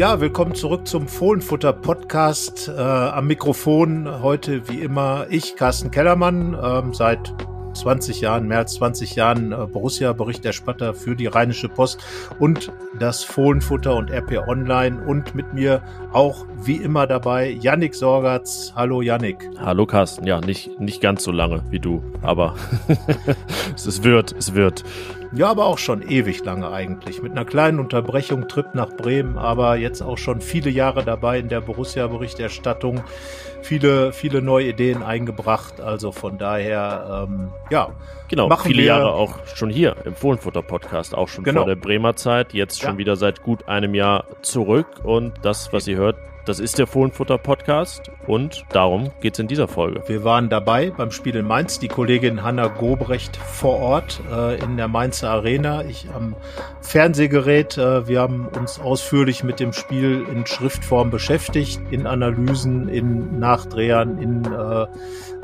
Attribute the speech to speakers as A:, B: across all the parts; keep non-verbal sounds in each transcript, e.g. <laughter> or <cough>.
A: Ja, willkommen zurück zum Fohlenfutter Podcast. Äh, am Mikrofon heute wie immer ich, Carsten Kellermann, ähm, seit 20 Jahren, mehr als 20 Jahren äh, Borussia-Berichterstatter für die Rheinische Post und das Fohlenfutter und RP Online und mit mir auch wie immer dabei Yannick Sorgatz. Hallo Yannick.
B: Hallo Carsten. Ja, nicht, nicht ganz so lange wie du, aber <laughs> es wird, es wird.
A: Ja, aber auch schon ewig lange eigentlich. Mit einer kleinen Unterbrechung, Trip nach Bremen, aber jetzt auch schon viele Jahre dabei in der Borussia-Berichterstattung. Viele, viele neue Ideen eingebracht. Also von daher, ähm, ja.
B: Genau,
A: machen
B: viele
A: wir,
B: Jahre auch schon hier im Fohlenfutter-Podcast, auch schon
A: Genau.
B: vor der Bremer Zeit, jetzt schon
A: Ja.
B: wieder seit gut einem Jahr zurück. Und das, was ihr hört, das ist der Fohlenfutter-Podcast und darum geht's in dieser Folge.
A: Wir waren dabei beim Spiel in Mainz, die Kollegin Hanna Gobrecht vor Ort äh, in der Mainzer Arena, ich am Fernsehgerät. Äh, wir haben uns ausführlich mit dem Spiel in Schriftform beschäftigt, in Analysen, in Nachdrehern, in äh,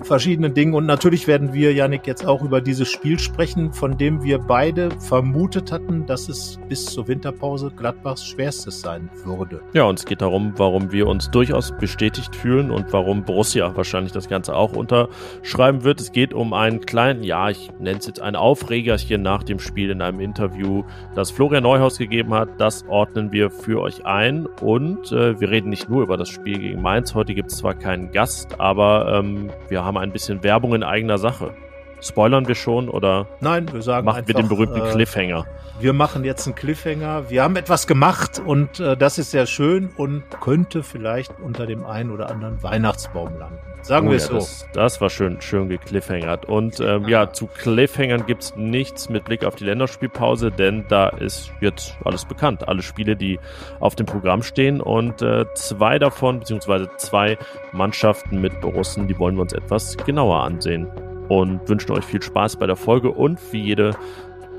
A: verschiedenen Dingen. Und natürlich werden wir, Yannick, jetzt auch über dieses Spiel sprechen, von dem wir beide vermutet hatten, dass es bis zur Winterpause Gladbachs schwerstes sein würde.
B: Ja, und es geht darum, warum wir uns durchaus bestätigt fühlen und warum Borussia wahrscheinlich das Ganze auch unterschreiben wird. Es geht um einen kleinen, ja, ich nenne es jetzt ein Aufregerchen nach dem Spiel in einem Interview, das Florian Neuhaus gegeben hat. Das ordnen wir für euch ein und äh, wir reden nicht nur über das Spiel gegen Mainz. Heute gibt es zwar keinen Gast, aber ähm, wir haben ein bisschen Werbung in eigener Sache. Spoilern wir schon oder
A: Nein, wir sagen
B: machen
A: einfach,
B: wir den berühmten
A: äh,
B: Cliffhanger?
A: Wir machen jetzt einen Cliffhanger. Wir haben etwas gemacht und äh, das ist sehr schön und könnte vielleicht unter dem einen oder anderen Weihnachtsbaum landen. Sagen
B: Oh
A: wir
B: ja,
A: es so.
B: Das, das war schön, schön gekliffhangert. Und ähm, ja, zu Cliffhangern gibt's nichts mit Blick auf die Länderspielpause, denn da ist jetzt alles bekannt. Alle Spiele, die auf dem Programm stehen. Und äh, zwei davon, beziehungsweise zwei Mannschaften mit Borussen, die wollen wir uns etwas genauer ansehen. Und wünschen euch viel Spaß bei der Folge. Und wie jede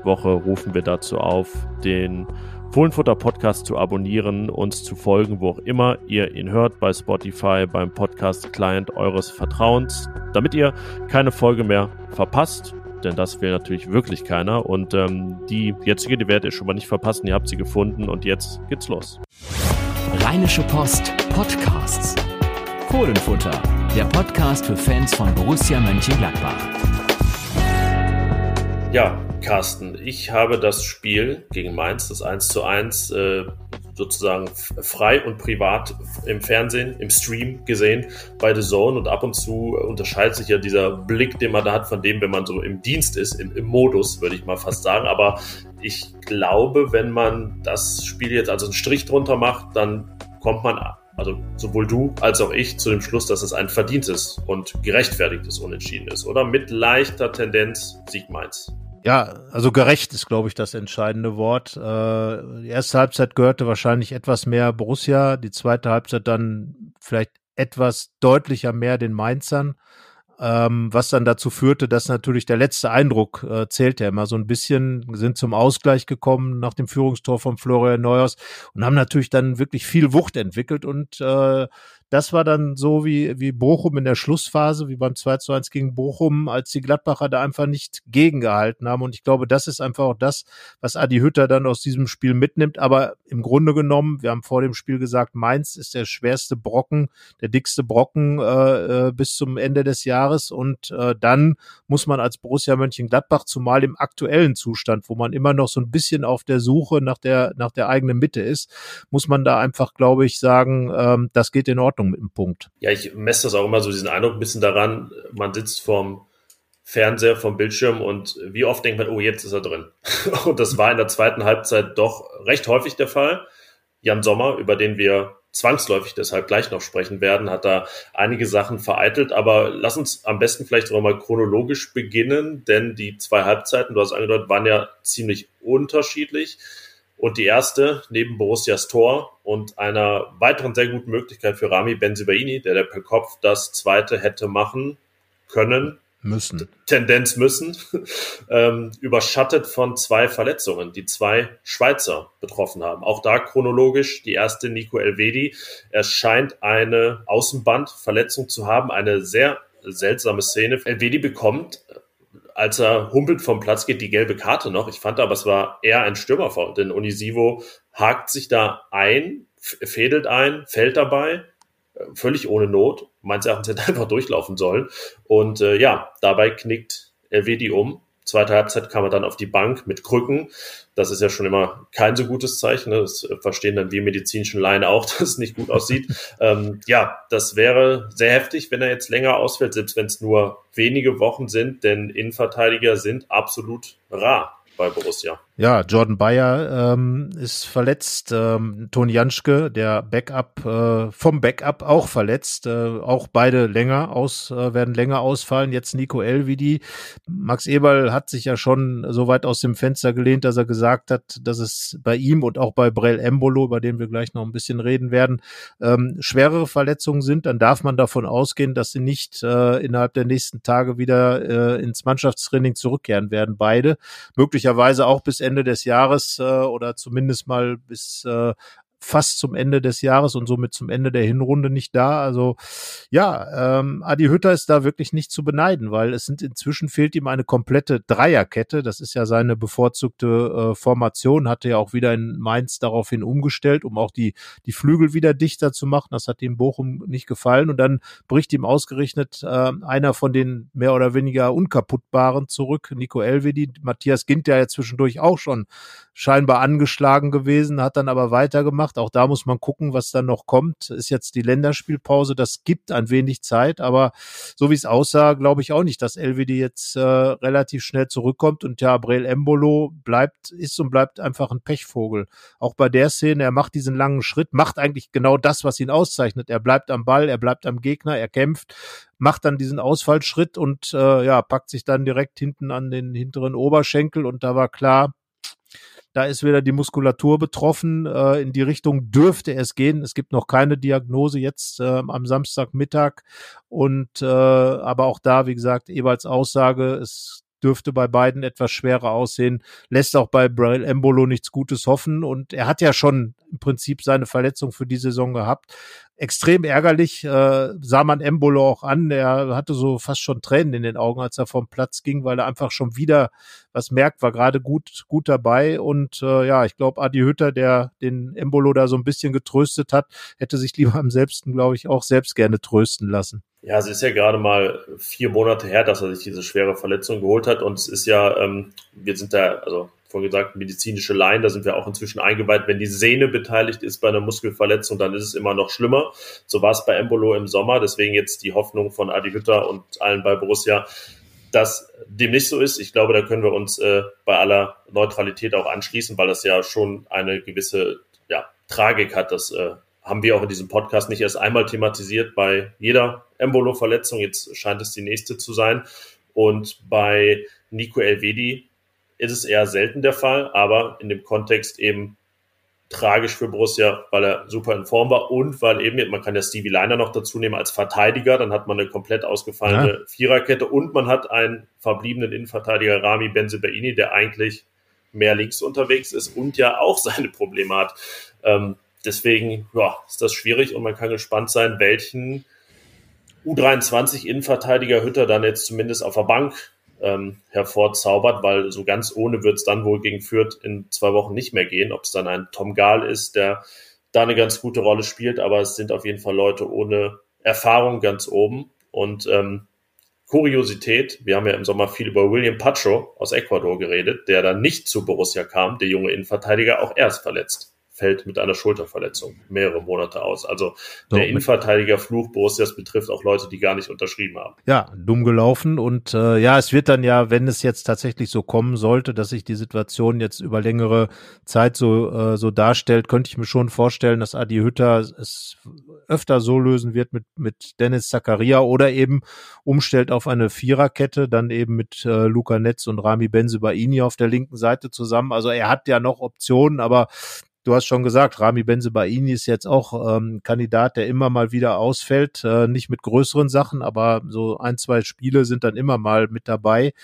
B: Woche rufen wir dazu auf, den Fohlenfutter Podcast zu abonnieren, uns zu folgen, wo auch immer ihr ihn hört, bei Spotify, beim Podcast Client eures Vertrauens, damit ihr keine Folge mehr verpasst. Denn das will natürlich wirklich keiner. Und ähm, die jetzige, die werdet ihr schon mal nicht verpassen. Ihr habt sie gefunden und jetzt geht's los.
C: Rheinische Post Podcasts. Fohlenfutter, der Podcast für Fans von Borussia Mönchengladbach.
B: Ja, Carsten, ich habe das Spiel gegen Mainz, das 1 zu 1, äh, sozusagen frei und privat im Fernsehen, im Stream gesehen bei The Zone und ab und zu unterscheidet sich ja dieser Blick, den man da hat, von dem, wenn man so im Dienst ist, im, im Modus, würde ich mal fast sagen. Aber ich glaube, wenn man das Spiel jetzt also einen Strich drunter macht, dann kommt man, also sowohl du als auch ich, zu dem Schluss, dass es ein verdientes und gerechtfertigtes Unentschieden ist, oder? Mit leichter Tendenz Sieg Mainz.
A: Ja, also gerecht ist, glaube ich, das entscheidende Wort. Äh, die erste Halbzeit gehörte wahrscheinlich etwas mehr Borussia, die zweite Halbzeit dann vielleicht etwas deutlicher mehr den Mainzern. Ähm, was dann dazu führte, dass natürlich der letzte Eindruck äh, zählt ja immer so ein bisschen, sind zum Ausgleich gekommen nach dem Führungstor von Florian Neuhaus und haben natürlich dann wirklich viel Wucht entwickelt und äh, das war dann so wie, wie Bochum in der Schlussphase, wie beim 2 zu 1 gegen Bochum, als die Gladbacher da einfach nicht gegengehalten haben. Und ich glaube, das ist einfach auch das, was Adi Hütter dann aus diesem Spiel mitnimmt. Aber im Grunde genommen, wir haben vor dem Spiel gesagt, Mainz ist der schwerste Brocken, der dickste Brocken äh, äh, bis zum Ende des Jahres. Und äh, dann muss man als Borussia Mönchengladbach, zumal im aktuellen Zustand, wo man immer noch so ein bisschen auf der Suche nach der, nach der eigenen Mitte ist, muss man da einfach, glaube ich, sagen, ähm, das geht in Ordnung mit dem Punkt.
B: Ja, ich messe das auch immer so diesen Eindruck ein bisschen daran, man sitzt vorm Fernseher, vom Bildschirm und wie oft denkt man, oh, jetzt ist er drin. <laughs> Und das war in der zweiten Halbzeit doch recht häufig der Fall. Jan Sommer, über den wir zwangsläufig deshalb gleich noch sprechen werden, hat da einige Sachen vereitelt. Aber lass uns am besten vielleicht sogar mal chronologisch beginnen, denn die zwei Halbzeiten, du hast angedeutet, waren ja ziemlich unterschiedlich. Und die erste, neben Borussias Tor und einer weiteren sehr guten Möglichkeit für Rami Benzibaini, der, der per Kopf das zweite hätte machen können,
A: müssen.
B: Tendenz müssen, <laughs> ähm, überschattet von zwei Verletzungen, die zwei Schweizer betroffen haben. Auch da chronologisch die erste Nico Elvedi. Er scheint eine Außenbandverletzung zu haben, eine sehr seltsame Szene. Elvedi bekommt als er humpelt vom Platz geht, die gelbe Karte noch. Ich fand aber, es war eher ein Stürmerfoul, denn Unisivo hakt sich da ein, fädelt ein, fällt dabei, äh, völlig ohne Not. Meines Erachtens hätte <laughs> einfach durchlaufen sollen. Und äh, ja, dabei knickt Elvedi um. Zweite Halbzeit kam er dann auf die Bank mit Krücken. Das ist ja schon immer kein so gutes Zeichen. Das verstehen dann wir medizinischen Laien auch, <laughs> dass es nicht gut aussieht. ähm, ja, das wäre sehr heftig, wenn er jetzt länger ausfällt, selbst wenn es nur wenige Wochen sind, denn Innenverteidiger sind absolut rar bei Borussia.
A: Ja, Jordan Bayer ähm, ist verletzt. Ähm, Toni Janschke, der Backup äh, vom Backup auch verletzt. Äh, auch beide länger aus, äh, werden länger ausfallen. Jetzt Nico Elvidi. Max Eberl hat sich ja schon so weit aus dem Fenster gelehnt, dass er gesagt hat, dass es bei ihm und auch bei Brell Embolo, über den wir gleich noch ein bisschen reden werden, ähm, schwerere Verletzungen sind. Dann darf man davon ausgehen, dass sie nicht äh, innerhalb der nächsten Tage wieder äh, ins Mannschaftstraining zurückkehren werden. Beide möglicherweise auch bis Ende des Jahres äh, oder zumindest mal bis äh, fast zum Ende des Jahres und somit zum Ende der Hinrunde nicht da. Also ja, ähm, Adi Hütter ist da wirklich nicht zu beneiden, weil es sind inzwischen fehlt ihm eine komplette Dreierkette. Das ist ja seine bevorzugte äh, Formation, hatte ja auch wieder in Mainz daraufhin umgestellt, um auch die, die Flügel wieder dichter zu machen. Das hat ihm Bochum nicht gefallen und dann bricht ihm ausgerechnet äh, einer von den mehr oder weniger unkaputtbaren zurück, Nico Elvedi. Matthias Gint, der ja zwischendurch auch schon scheinbar angeschlagen gewesen, hat dann aber weitergemacht. Auch da muss man gucken, was dann noch kommt. Ist jetzt die Länderspielpause, das gibt ein wenig Zeit, aber so wie es aussah, glaube ich auch nicht, dass LWD jetzt äh, relativ schnell zurückkommt und ja, Brel Embolo bleibt, ist und bleibt einfach ein Pechvogel. Auch bei der Szene, er macht diesen langen Schritt, macht eigentlich genau das, was ihn auszeichnet. Er bleibt am Ball, er bleibt am Gegner, er kämpft, macht dann diesen Ausfallschritt und äh, ja, packt sich dann direkt hinten an den hinteren Oberschenkel und da war klar, da ist wieder die Muskulatur betroffen. Äh, in die Richtung dürfte es gehen. Es gibt noch keine Diagnose jetzt äh, am Samstagmittag. Und äh, aber auch da, wie gesagt, Eberts Aussage, es dürfte bei beiden etwas schwerer aussehen, lässt auch bei Braille Embolo nichts Gutes hoffen und er hat ja schon im Prinzip seine Verletzung für die Saison gehabt. Extrem ärgerlich äh, sah man Embolo auch an. Er hatte so fast schon Tränen in den Augen, als er vom Platz ging, weil er einfach schon wieder was merkt, war gerade gut gut dabei und äh, ja, ich glaube Adi Hütter, der den Embolo da so ein bisschen getröstet hat, hätte sich lieber am selbsten, glaube ich, auch selbst gerne trösten lassen.
B: Ja, es ist ja gerade mal vier Monate her, dass er sich diese schwere Verletzung geholt hat. Und es ist ja, ähm, wir sind da, also vorhin gesagt, medizinische Laien, da sind wir auch inzwischen eingeweiht. Wenn die Sehne beteiligt ist bei einer Muskelverletzung, dann ist es immer noch schlimmer. So war es bei Embolo im Sommer. Deswegen jetzt die Hoffnung von Adi Hütter und allen bei Borussia, dass dem nicht so ist. Ich glaube, da können wir uns äh, bei aller Neutralität auch anschließen, weil das ja schon eine gewisse ja, Tragik hat, dass äh, haben wir auch in diesem Podcast nicht erst einmal thematisiert bei jeder Embolo-Verletzung. Jetzt scheint es die nächste zu sein. Und bei Nico Elvedi ist es eher selten der Fall, aber in dem Kontext eben tragisch für Borussia, weil er super in Form war und weil eben, man kann ja Stevie Leiner noch dazu nehmen als Verteidiger, dann hat man eine komplett ausgefallene ja. Viererkette und man hat einen verbliebenen Innenverteidiger Rami Benzebaini, der eigentlich mehr links unterwegs ist und ja auch <laughs> seine Probleme hat. Ähm, deswegen ja, ist das schwierig und man kann gespannt sein, welchen U23 Innenverteidiger Hütter dann jetzt zumindest auf der Bank ähm, hervorzaubert, weil so ganz ohne wird es dann wohl gegen Fürth in zwei Wochen nicht mehr gehen. Ob es dann ein Tom Gahl ist, der da eine ganz gute Rolle spielt, aber es sind auf jeden Fall Leute ohne Erfahrung ganz oben. Und ähm, Kuriosität, wir haben ja im Sommer viel über William Pacho aus Ecuador geredet, der dann nicht zu Borussia kam, der junge Innenverteidiger, auch erst verletzt fällt mit einer Schulterverletzung mehrere Monate aus. Also so, der Innenverteidiger-Fluch Borussias betrifft auch Leute, die gar nicht unterschrieben haben.
A: Ja, dumm gelaufen und äh, ja, es wird dann ja, wenn es jetzt tatsächlich so kommen sollte, dass sich die Situation jetzt über längere Zeit so äh, so darstellt, könnte ich mir schon vorstellen, dass Adi Hütter es öfter so lösen wird mit mit Dennis Zakaria oder eben umstellt auf eine Viererkette, dann eben mit äh, Luca Netz und Rami Benzebaini auf der linken Seite zusammen. Also er hat ja noch Optionen, aber du hast schon gesagt, Rami Benzebaini ist jetzt auch ähm, Kandidat, der immer mal wieder ausfällt, äh, nicht mit größeren Sachen, aber so ein, zwei Spiele sind dann immer mal mit dabei.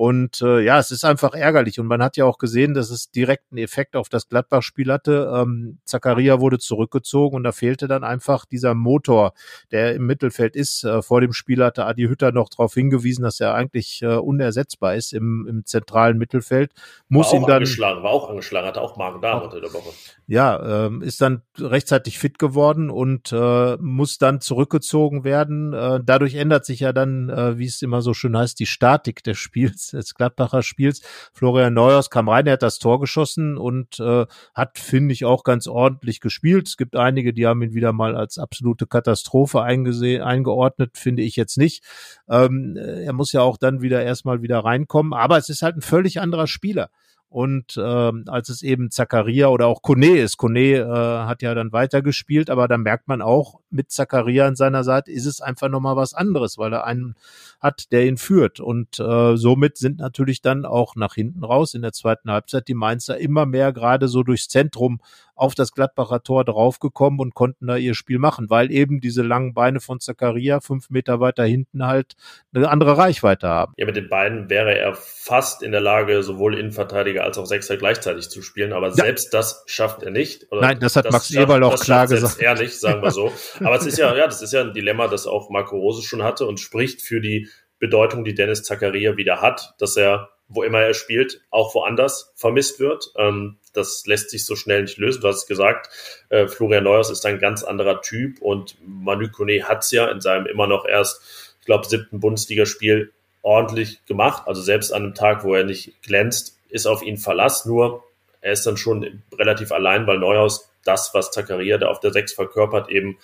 A: Und äh, ja, es ist einfach ärgerlich. Und man hat ja auch gesehen, dass es direkt einen Effekt auf das Gladbach-Spiel hatte. Ähm, Zakaria wurde zurückgezogen und da fehlte dann einfach dieser Motor, der im Mittelfeld ist. Äh, vor dem Spiel hatte Adi Hütter noch darauf hingewiesen, dass er eigentlich äh, unersetzbar ist im, im zentralen Mittelfeld. Muss
B: war
A: ihn dann
B: angeschlagen, war auch angeschlagen, hatte auch Magen-Darm unter der Woche.
A: Ja, ähm, ist dann rechtzeitig fit geworden und äh, muss dann zurückgezogen werden. Äh, dadurch ändert sich ja dann, äh, wie es immer so schön heißt, die Statik des Spiels Des Gladbacher Spiels. Florian Neuers kam rein, er hat das Tor geschossen und äh, hat, finde ich, auch ganz ordentlich gespielt. Es gibt einige, die haben ihn wieder mal als absolute Katastrophe eingeordnet, finde ich jetzt nicht. Ähm, er muss ja auch dann wieder erstmal wieder reinkommen, aber es ist halt ein völlig anderer Spieler und ähm, als es eben Zakaria oder auch Kone ist. Kone äh, hat ja dann weitergespielt, aber da merkt man auch, mit Zakaria an seiner Seite ist es einfach nochmal was anderes, weil er einen hat, der ihn führt. Und äh, somit sind natürlich dann auch nach hinten raus in der zweiten Halbzeit die Mainzer immer mehr gerade so durchs Zentrum auf das Gladbacher Tor draufgekommen und konnten da ihr Spiel machen, weil eben diese langen Beine von Zakaria fünf Meter weiter hinten halt eine andere Reichweite haben.
B: Ja, mit den beiden wäre er fast in der Lage, sowohl Innenverteidiger als auch Sechser gleichzeitig zu spielen, aber ja. selbst das schafft er nicht.
A: Nein, das hat das Max schafft, Eberl auch klar gesagt.
B: Ehrlich, sagen wir so. <laughs> aber es ist ja, ja, das ist ja ein Dilemma, das auch Marco Rose schon hatte und spricht für die Bedeutung, die Dennis Zakaria wieder hat, dass er, wo immer er spielt, auch woanders vermisst wird. Ähm, das lässt sich so schnell nicht lösen. Du hast es gesagt, äh, Florian Neuers ist ein ganz anderer Typ und Manu Kone hat es ja in seinem immer noch erst, ich glaube, siebten Bundesligaspiel ordentlich gemacht. Also selbst an einem Tag, wo er nicht glänzt, ist auf ihn Verlass. Nur er ist dann schon relativ allein, weil Neuhaus das, was Zakaria da auf der Sechs verkörpert, eben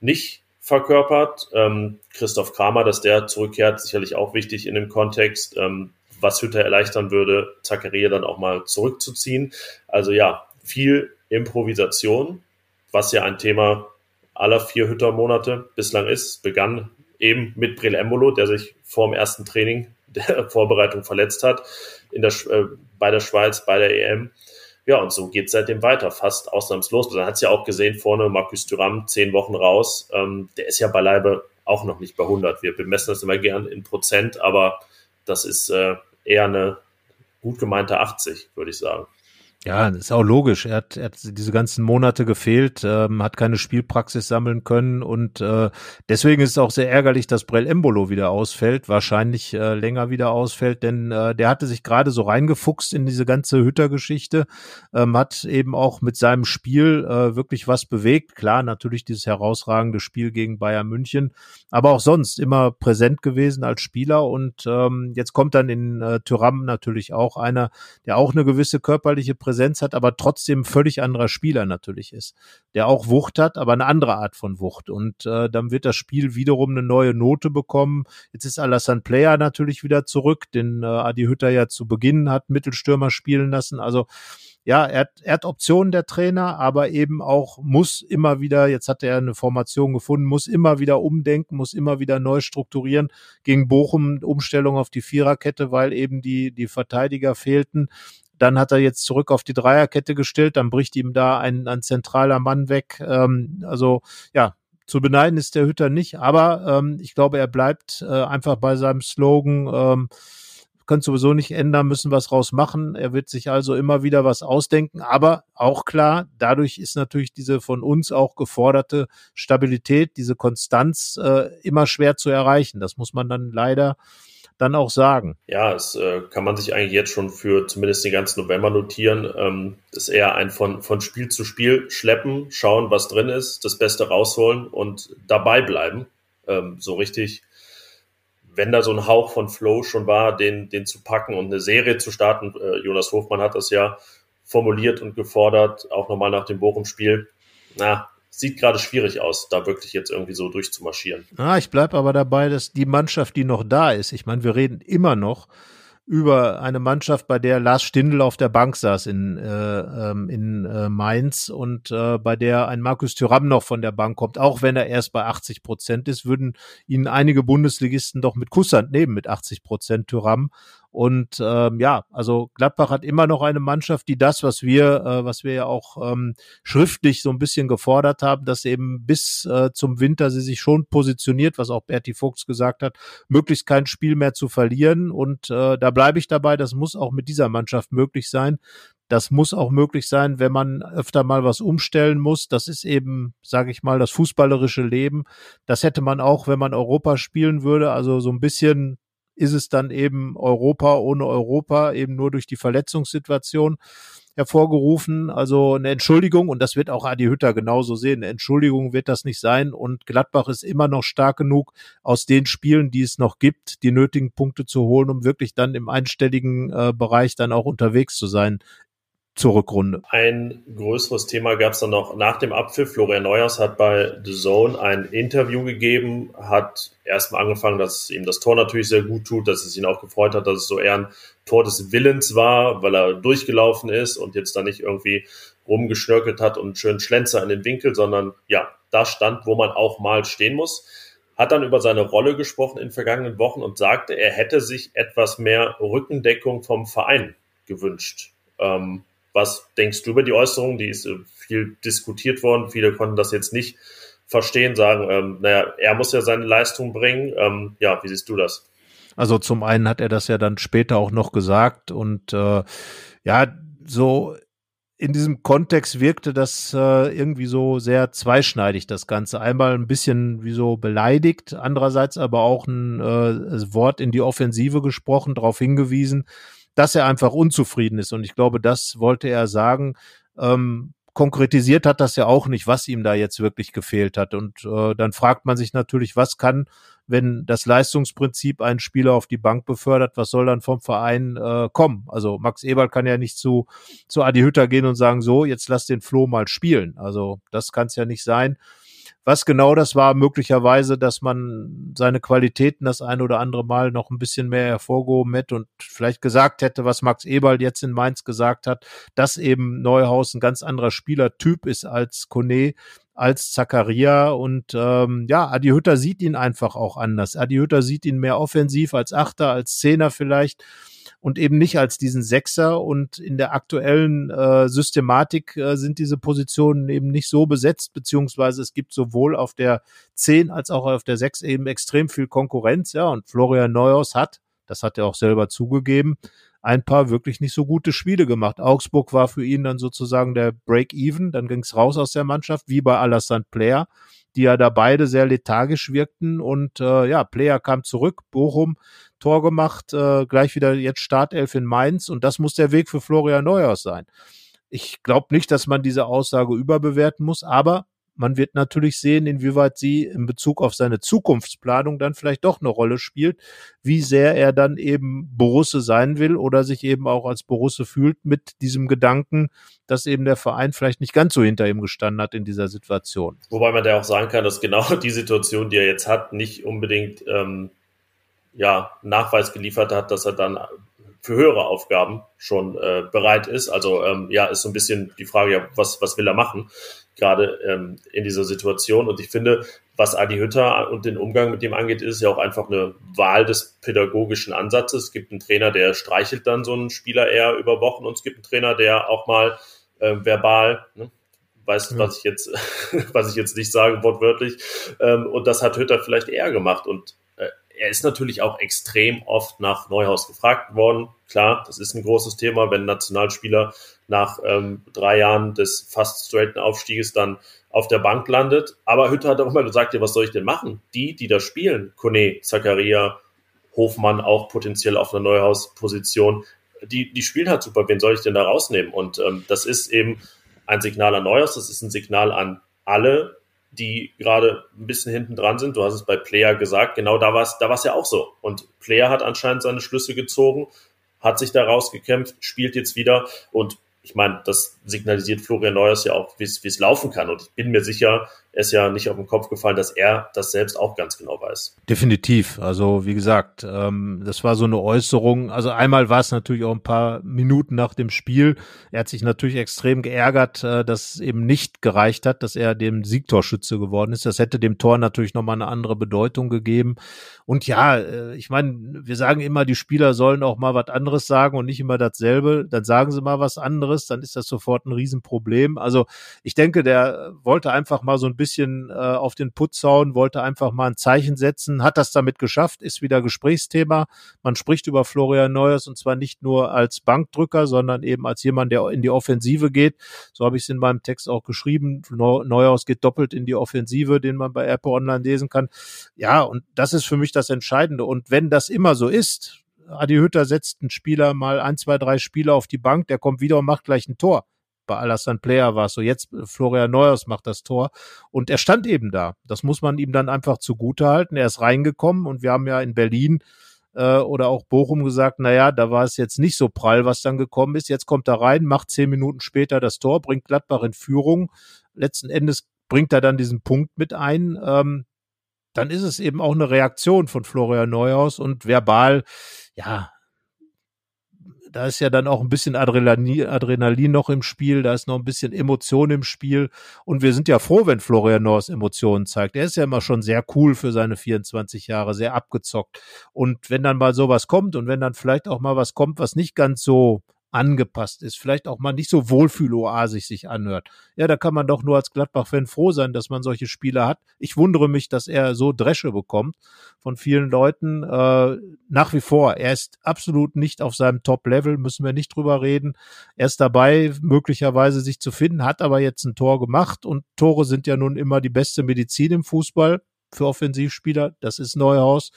B: nicht verkörpert. Ähm, Christoph Kramer, dass der zurückkehrt, sicherlich auch wichtig in dem Kontext. Ähm, was Hütter erleichtern würde, Zakaria dann auch mal zurückzuziehen. Also ja, viel Improvisation, was ja ein Thema aller vier Hütter-Monate bislang ist. Begann eben mit Brel Embolo, der sich vor dem ersten Training der <laughs> Vorbereitung verletzt hat, in der, äh, bei der Schweiz, bei der EM. Ja, und so geht es seitdem weiter, fast ausnahmslos. Man hat es ja auch gesehen, vorne Markus Thuram, zehn Wochen raus. Ähm, der ist ja beileibe auch noch nicht bei 100. Wir bemessen das immer gern in Prozent, aber das ist äh, eher eine gut gemeinte 80, würde ich sagen.
A: Ja, ist auch logisch. Er hat, er hat diese ganzen Monate gefehlt, ähm, hat keine Spielpraxis sammeln können und äh, deswegen ist es auch sehr ärgerlich, dass Brell Embolo wieder ausfällt, wahrscheinlich äh, länger wieder ausfällt, denn äh, der hatte sich gerade so reingefuchst in diese ganze Hüttergeschichte, ähm, hat eben auch mit seinem Spiel äh, wirklich was bewegt. Klar, natürlich dieses herausragende Spiel gegen Bayern München, aber auch sonst immer präsent gewesen als Spieler und ähm, jetzt kommt dann in äh, Tyram natürlich auch einer, der auch eine gewisse körperliche Präsenz Präsenz hat, aber trotzdem völlig anderer Spieler natürlich ist, der auch Wucht hat, aber eine andere Art von Wucht. Und äh, dann wird das Spiel wiederum eine neue Note bekommen. Jetzt ist Alassane Player natürlich wieder zurück, den äh, Adi Hütter ja zu Beginn hat Mittelstürmer spielen lassen. Also ja, er hat, er hat Optionen der Trainer, aber eben auch muss immer wieder, jetzt hat er eine Formation gefunden, muss immer wieder umdenken, muss immer wieder neu strukturieren. Gegen Bochum Umstellung auf die Viererkette, weil eben die, die Verteidiger fehlten. Dann hat er jetzt zurück auf die Dreierkette gestellt, dann bricht ihm da ein, ein zentraler Mann weg. Ähm, also ja, zu beneiden ist der Hütter nicht, aber ähm, ich glaube, er bleibt äh, einfach bei seinem Slogan. Ähm, können sowieso nicht ändern, müssen was raus machen. Er wird sich also immer wieder was ausdenken, aber auch klar, dadurch ist natürlich diese von uns auch geforderte Stabilität, diese Konstanz äh, immer schwer zu erreichen. Das muss man dann leider dann auch sagen.
B: Ja, es äh, kann man sich eigentlich jetzt schon für zumindest den ganzen November notieren. Ähm, ist eher ein von, von Spiel zu Spiel schleppen, schauen, was drin ist, das Beste rausholen und dabei bleiben. Ähm, so richtig, wenn da so ein Hauch von Flow schon war, den, den zu packen und eine Serie zu starten. Äh, Jonas Hofmann hat das ja formuliert und gefordert, auch nochmal nach dem Bochum-Spiel. Na, sieht gerade schwierig aus, da wirklich jetzt irgendwie so durchzumarschieren.
A: Ah, ich bleib aber dabei, dass die Mannschaft, die noch da ist, ich meine, wir reden immer noch über eine Mannschaft, bei der Lars Stindl auf der Bank saß in, äh, ähm, in äh, Mainz und äh, bei der ein Markus Thüram noch von der Bank kommt, auch wenn er erst bei 80 Prozent ist, würden ihn einige Bundesligisten doch mit Kusshand nehmen mit 80 Prozent Thüram. Und ähm, ja, also Gladbach hat immer noch eine Mannschaft, die das, was wir, äh, was wir ja auch ähm, schriftlich so ein bisschen gefordert haben, dass eben bis äh, zum Winter sie sich schon positioniert, was auch Berti Fuchs gesagt hat, möglichst kein Spiel mehr zu verlieren. Und äh, da bleibe ich dabei, das muss auch mit dieser Mannschaft möglich sein. Das muss auch möglich sein, wenn man öfter mal was umstellen muss. Das ist eben, sage ich mal, das fußballerische Leben. Das hätte man auch, wenn man Europa spielen würde. Also so ein bisschen ist es dann eben Europa ohne Europa, eben nur durch die Verletzungssituation hervorgerufen. Also eine Entschuldigung, und das wird auch Adi Hütter genauso sehen, eine Entschuldigung wird das nicht sein. Und Gladbach ist immer noch stark genug, aus den Spielen, die es noch gibt, die nötigen Punkte zu holen, um wirklich dann im einstelligen äh, Bereich dann auch unterwegs zu sein zur Rückrunde.
B: Ein größeres Thema gab es dann noch nach dem Abpfiff. Florian Neuers hat bei The Zone ein Interview gegeben, hat erstmal angefangen, dass ihm das Tor natürlich sehr gut tut, dass es ihn auch gefreut hat, dass es so eher ein Tor des Willens war, weil er durchgelaufen ist und jetzt da nicht irgendwie rumgeschnörkelt hat und schönen Schlenzer in den Winkel, sondern ja, da stand, wo man auch mal stehen muss. Hat dann über seine Rolle gesprochen in vergangenen Wochen und sagte, er hätte sich etwas mehr Rückendeckung vom Verein gewünscht. Ähm, was denkst du über die Äußerung? Die ist äh, viel diskutiert worden. Viele konnten das jetzt nicht verstehen, sagen, ähm, naja, er muss ja seine Leistung bringen. Ähm, ja, wie siehst du das?
A: Also zum einen hat er das ja dann später auch noch gesagt und äh, ja, so in diesem Kontext wirkte das äh, irgendwie so sehr zweischneidig, das Ganze. Einmal ein bisschen wie so beleidigt, andererseits aber auch ein äh, Wort in die Offensive gesprochen, darauf hingewiesen, dass er einfach unzufrieden ist. Und ich glaube, das wollte er sagen. Ähm, konkretisiert hat das ja auch nicht, was ihm da jetzt wirklich gefehlt hat. Und äh, dann fragt man sich natürlich, was kann, wenn das Leistungsprinzip einen Spieler auf die Bank befördert, was soll dann vom Verein äh, kommen? Also Max Eberl kann ja nicht zu, zu Adi Hütter gehen und sagen, so, jetzt lass den Flo mal spielen. Also das kann es ja nicht sein. Was genau das war, möglicherweise, dass man seine Qualitäten das ein oder andere Mal noch ein bisschen mehr hervorgehoben hätte und vielleicht gesagt hätte, was Max Eberl jetzt in Mainz gesagt hat, dass eben Neuhaus ein ganz anderer Spielertyp ist als Kone, als Zakaria und ähm, ja, Adi Hütter sieht ihn einfach auch anders. Adi Hütter sieht ihn mehr offensiv als Achter, als Zehner vielleicht und eben nicht als diesen Sechser. Und in der aktuellen äh, Systematik äh, sind diese Positionen eben nicht so besetzt, beziehungsweise es gibt sowohl auf der 10 als auch auf der 6 eben extrem viel Konkurrenz. Ja, und Florian Neuhaus hat, das hat er auch selber zugegeben, ein paar wirklich nicht so gute Spiele gemacht. Augsburg war für ihn dann sozusagen der Break-Even, dann ging es raus aus der Mannschaft, wie bei Alassane Player, die ja da beide sehr lethargisch wirkten. Und äh, ja, Player kam zurück, Bochum Tor gemacht, äh, gleich wieder jetzt Startelf in Mainz und das muss der Weg für Florian Neuhaus sein. Ich glaube nicht, dass man diese Aussage überbewerten muss, aber man wird natürlich sehen, inwieweit sie in Bezug auf seine Zukunftsplanung dann vielleicht doch eine Rolle spielt, wie sehr er dann eben Borusse sein will oder sich eben auch als Borusse fühlt mit diesem Gedanken, dass eben der Verein vielleicht nicht ganz so hinter ihm gestanden hat in dieser Situation.
B: Wobei man da auch sagen kann, dass genau <laughs> die Situation, die er jetzt hat, nicht unbedingt ähm, ja, Nachweis geliefert hat, dass er dann für höhere Aufgaben schon äh, bereit ist. Also ähm, ja, ist so ein bisschen die Frage, ja, was, was will er machen, gerade ähm, in dieser Situation. Und ich finde, was Adi Hütter und den Umgang mit dem angeht, ist ja auch einfach eine Wahl des pädagogischen Ansatzes. Es gibt einen Trainer, der streichelt dann so einen Spieler eher über Wochen und es gibt einen Trainer, der auch mal äh, verbal, ne, weiß, ja. was ich jetzt, <laughs> was ich jetzt nicht sage, wortwörtlich. Ähm, und das hat Hütter vielleicht eher gemacht. Und er ist natürlich auch extrem oft nach Neuhaus gefragt worden. Klar, das ist ein großes Thema, wenn Nationalspieler nach ähm, drei Jahren des fast straighten Aufstieges dann auf der Bank landet. Aber Hütter hat auch immer gesagt, ja, was soll ich denn machen? Die, die da spielen, Kone, Zakaria, Hofmann auch potenziell auf einer Neuhaus-Position, die, die spielen halt super. Wen soll ich denn da rausnehmen? Und ähm, das ist eben ein Signal an Neuhaus, das ist ein Signal an alle die gerade ein bisschen hinten dran sind. Du hast es bei Player gesagt, genau da war es da war's ja auch so. Und Player hat anscheinend seine Schlüsse gezogen, hat sich da rausgekämpft, spielt jetzt wieder und ich meine, das signalisiert Florian Neuers ja auch, wie es laufen kann. Und ich bin mir sicher, er ist ja nicht auf den Kopf gefallen, dass er das selbst auch ganz genau weiß.
A: Definitiv. Also wie gesagt, ähm, das war so eine Äußerung. Also einmal war es natürlich auch ein paar Minuten nach dem Spiel. Er hat sich natürlich extrem geärgert, äh, dass eben nicht gereicht hat, dass er dem Siegtorschütze geworden ist. Das hätte dem Tor natürlich nochmal eine andere Bedeutung gegeben. Und ja, äh, ich meine, wir sagen immer, die Spieler sollen auch mal was anderes sagen und nicht immer dasselbe. Dann sagen sie mal was anderes, dann ist das sofort ein Riesenproblem. Also ich denke, der wollte einfach mal so ein bisschen bisschen äh, auf den Putz hauen, wollte einfach mal ein Zeichen setzen, hat das damit geschafft, ist wieder Gesprächsthema. Man spricht über Florian Neuers und zwar nicht nur als Bankdrücker, sondern eben als jemand, der in die Offensive geht. So habe ich es in meinem Text auch geschrieben. Neuhaus geht doppelt in die Offensive, den man bei Apple Online lesen kann. Ja, und das ist für mich das Entscheidende. Und wenn das immer so ist, Adi Hütter setzt einen Spieler mal ein, zwei, drei Spieler auf die Bank, der kommt wieder und macht gleich ein Tor bei Alassane Player war es so. Jetzt äh, Florian Neuers macht das Tor und er stand eben da. Das muss man ihm dann einfach zugute halten. Er ist reingekommen und wir haben ja in Berlin äh, oder auch Bochum gesagt, na ja, da war es jetzt nicht so prall, was dann gekommen ist. Jetzt kommt er rein, macht zehn Minuten später das Tor, bringt Gladbach in Führung. Letzten Endes bringt er dann diesen Punkt mit ein. Ähm, dann ist es eben auch eine Reaktion von Florian Neuhaus und verbal, ja, da ist ja dann auch ein bisschen Adrenalin, Adrenalin noch im Spiel, da ist noch ein bisschen Emotion im Spiel. Und wir sind ja froh, wenn Florian Norris Emotionen zeigt. Er ist ja immer schon sehr cool für seine 24 Jahre, sehr abgezockt. Und wenn dann mal sowas kommt und wenn dann vielleicht auch mal was kommt, was nicht ganz so angepasst ist, vielleicht auch mal nicht so wohlfühloasig sich anhört. Ja, da kann man doch nur als Gladbach-Fan froh sein, dass man solche Spiele hat. Ich wundere mich, dass er so Dresche bekommt von vielen Leuten. Äh, nach wie vor, er ist absolut nicht auf seinem Top-Level, müssen wir nicht drüber reden. Er ist dabei, möglicherweise sich zu finden, hat aber jetzt ein Tor gemacht und Tore sind ja nun immer die beste Medizin im Fußball für Offensivspieler. Das ist Neuhaus.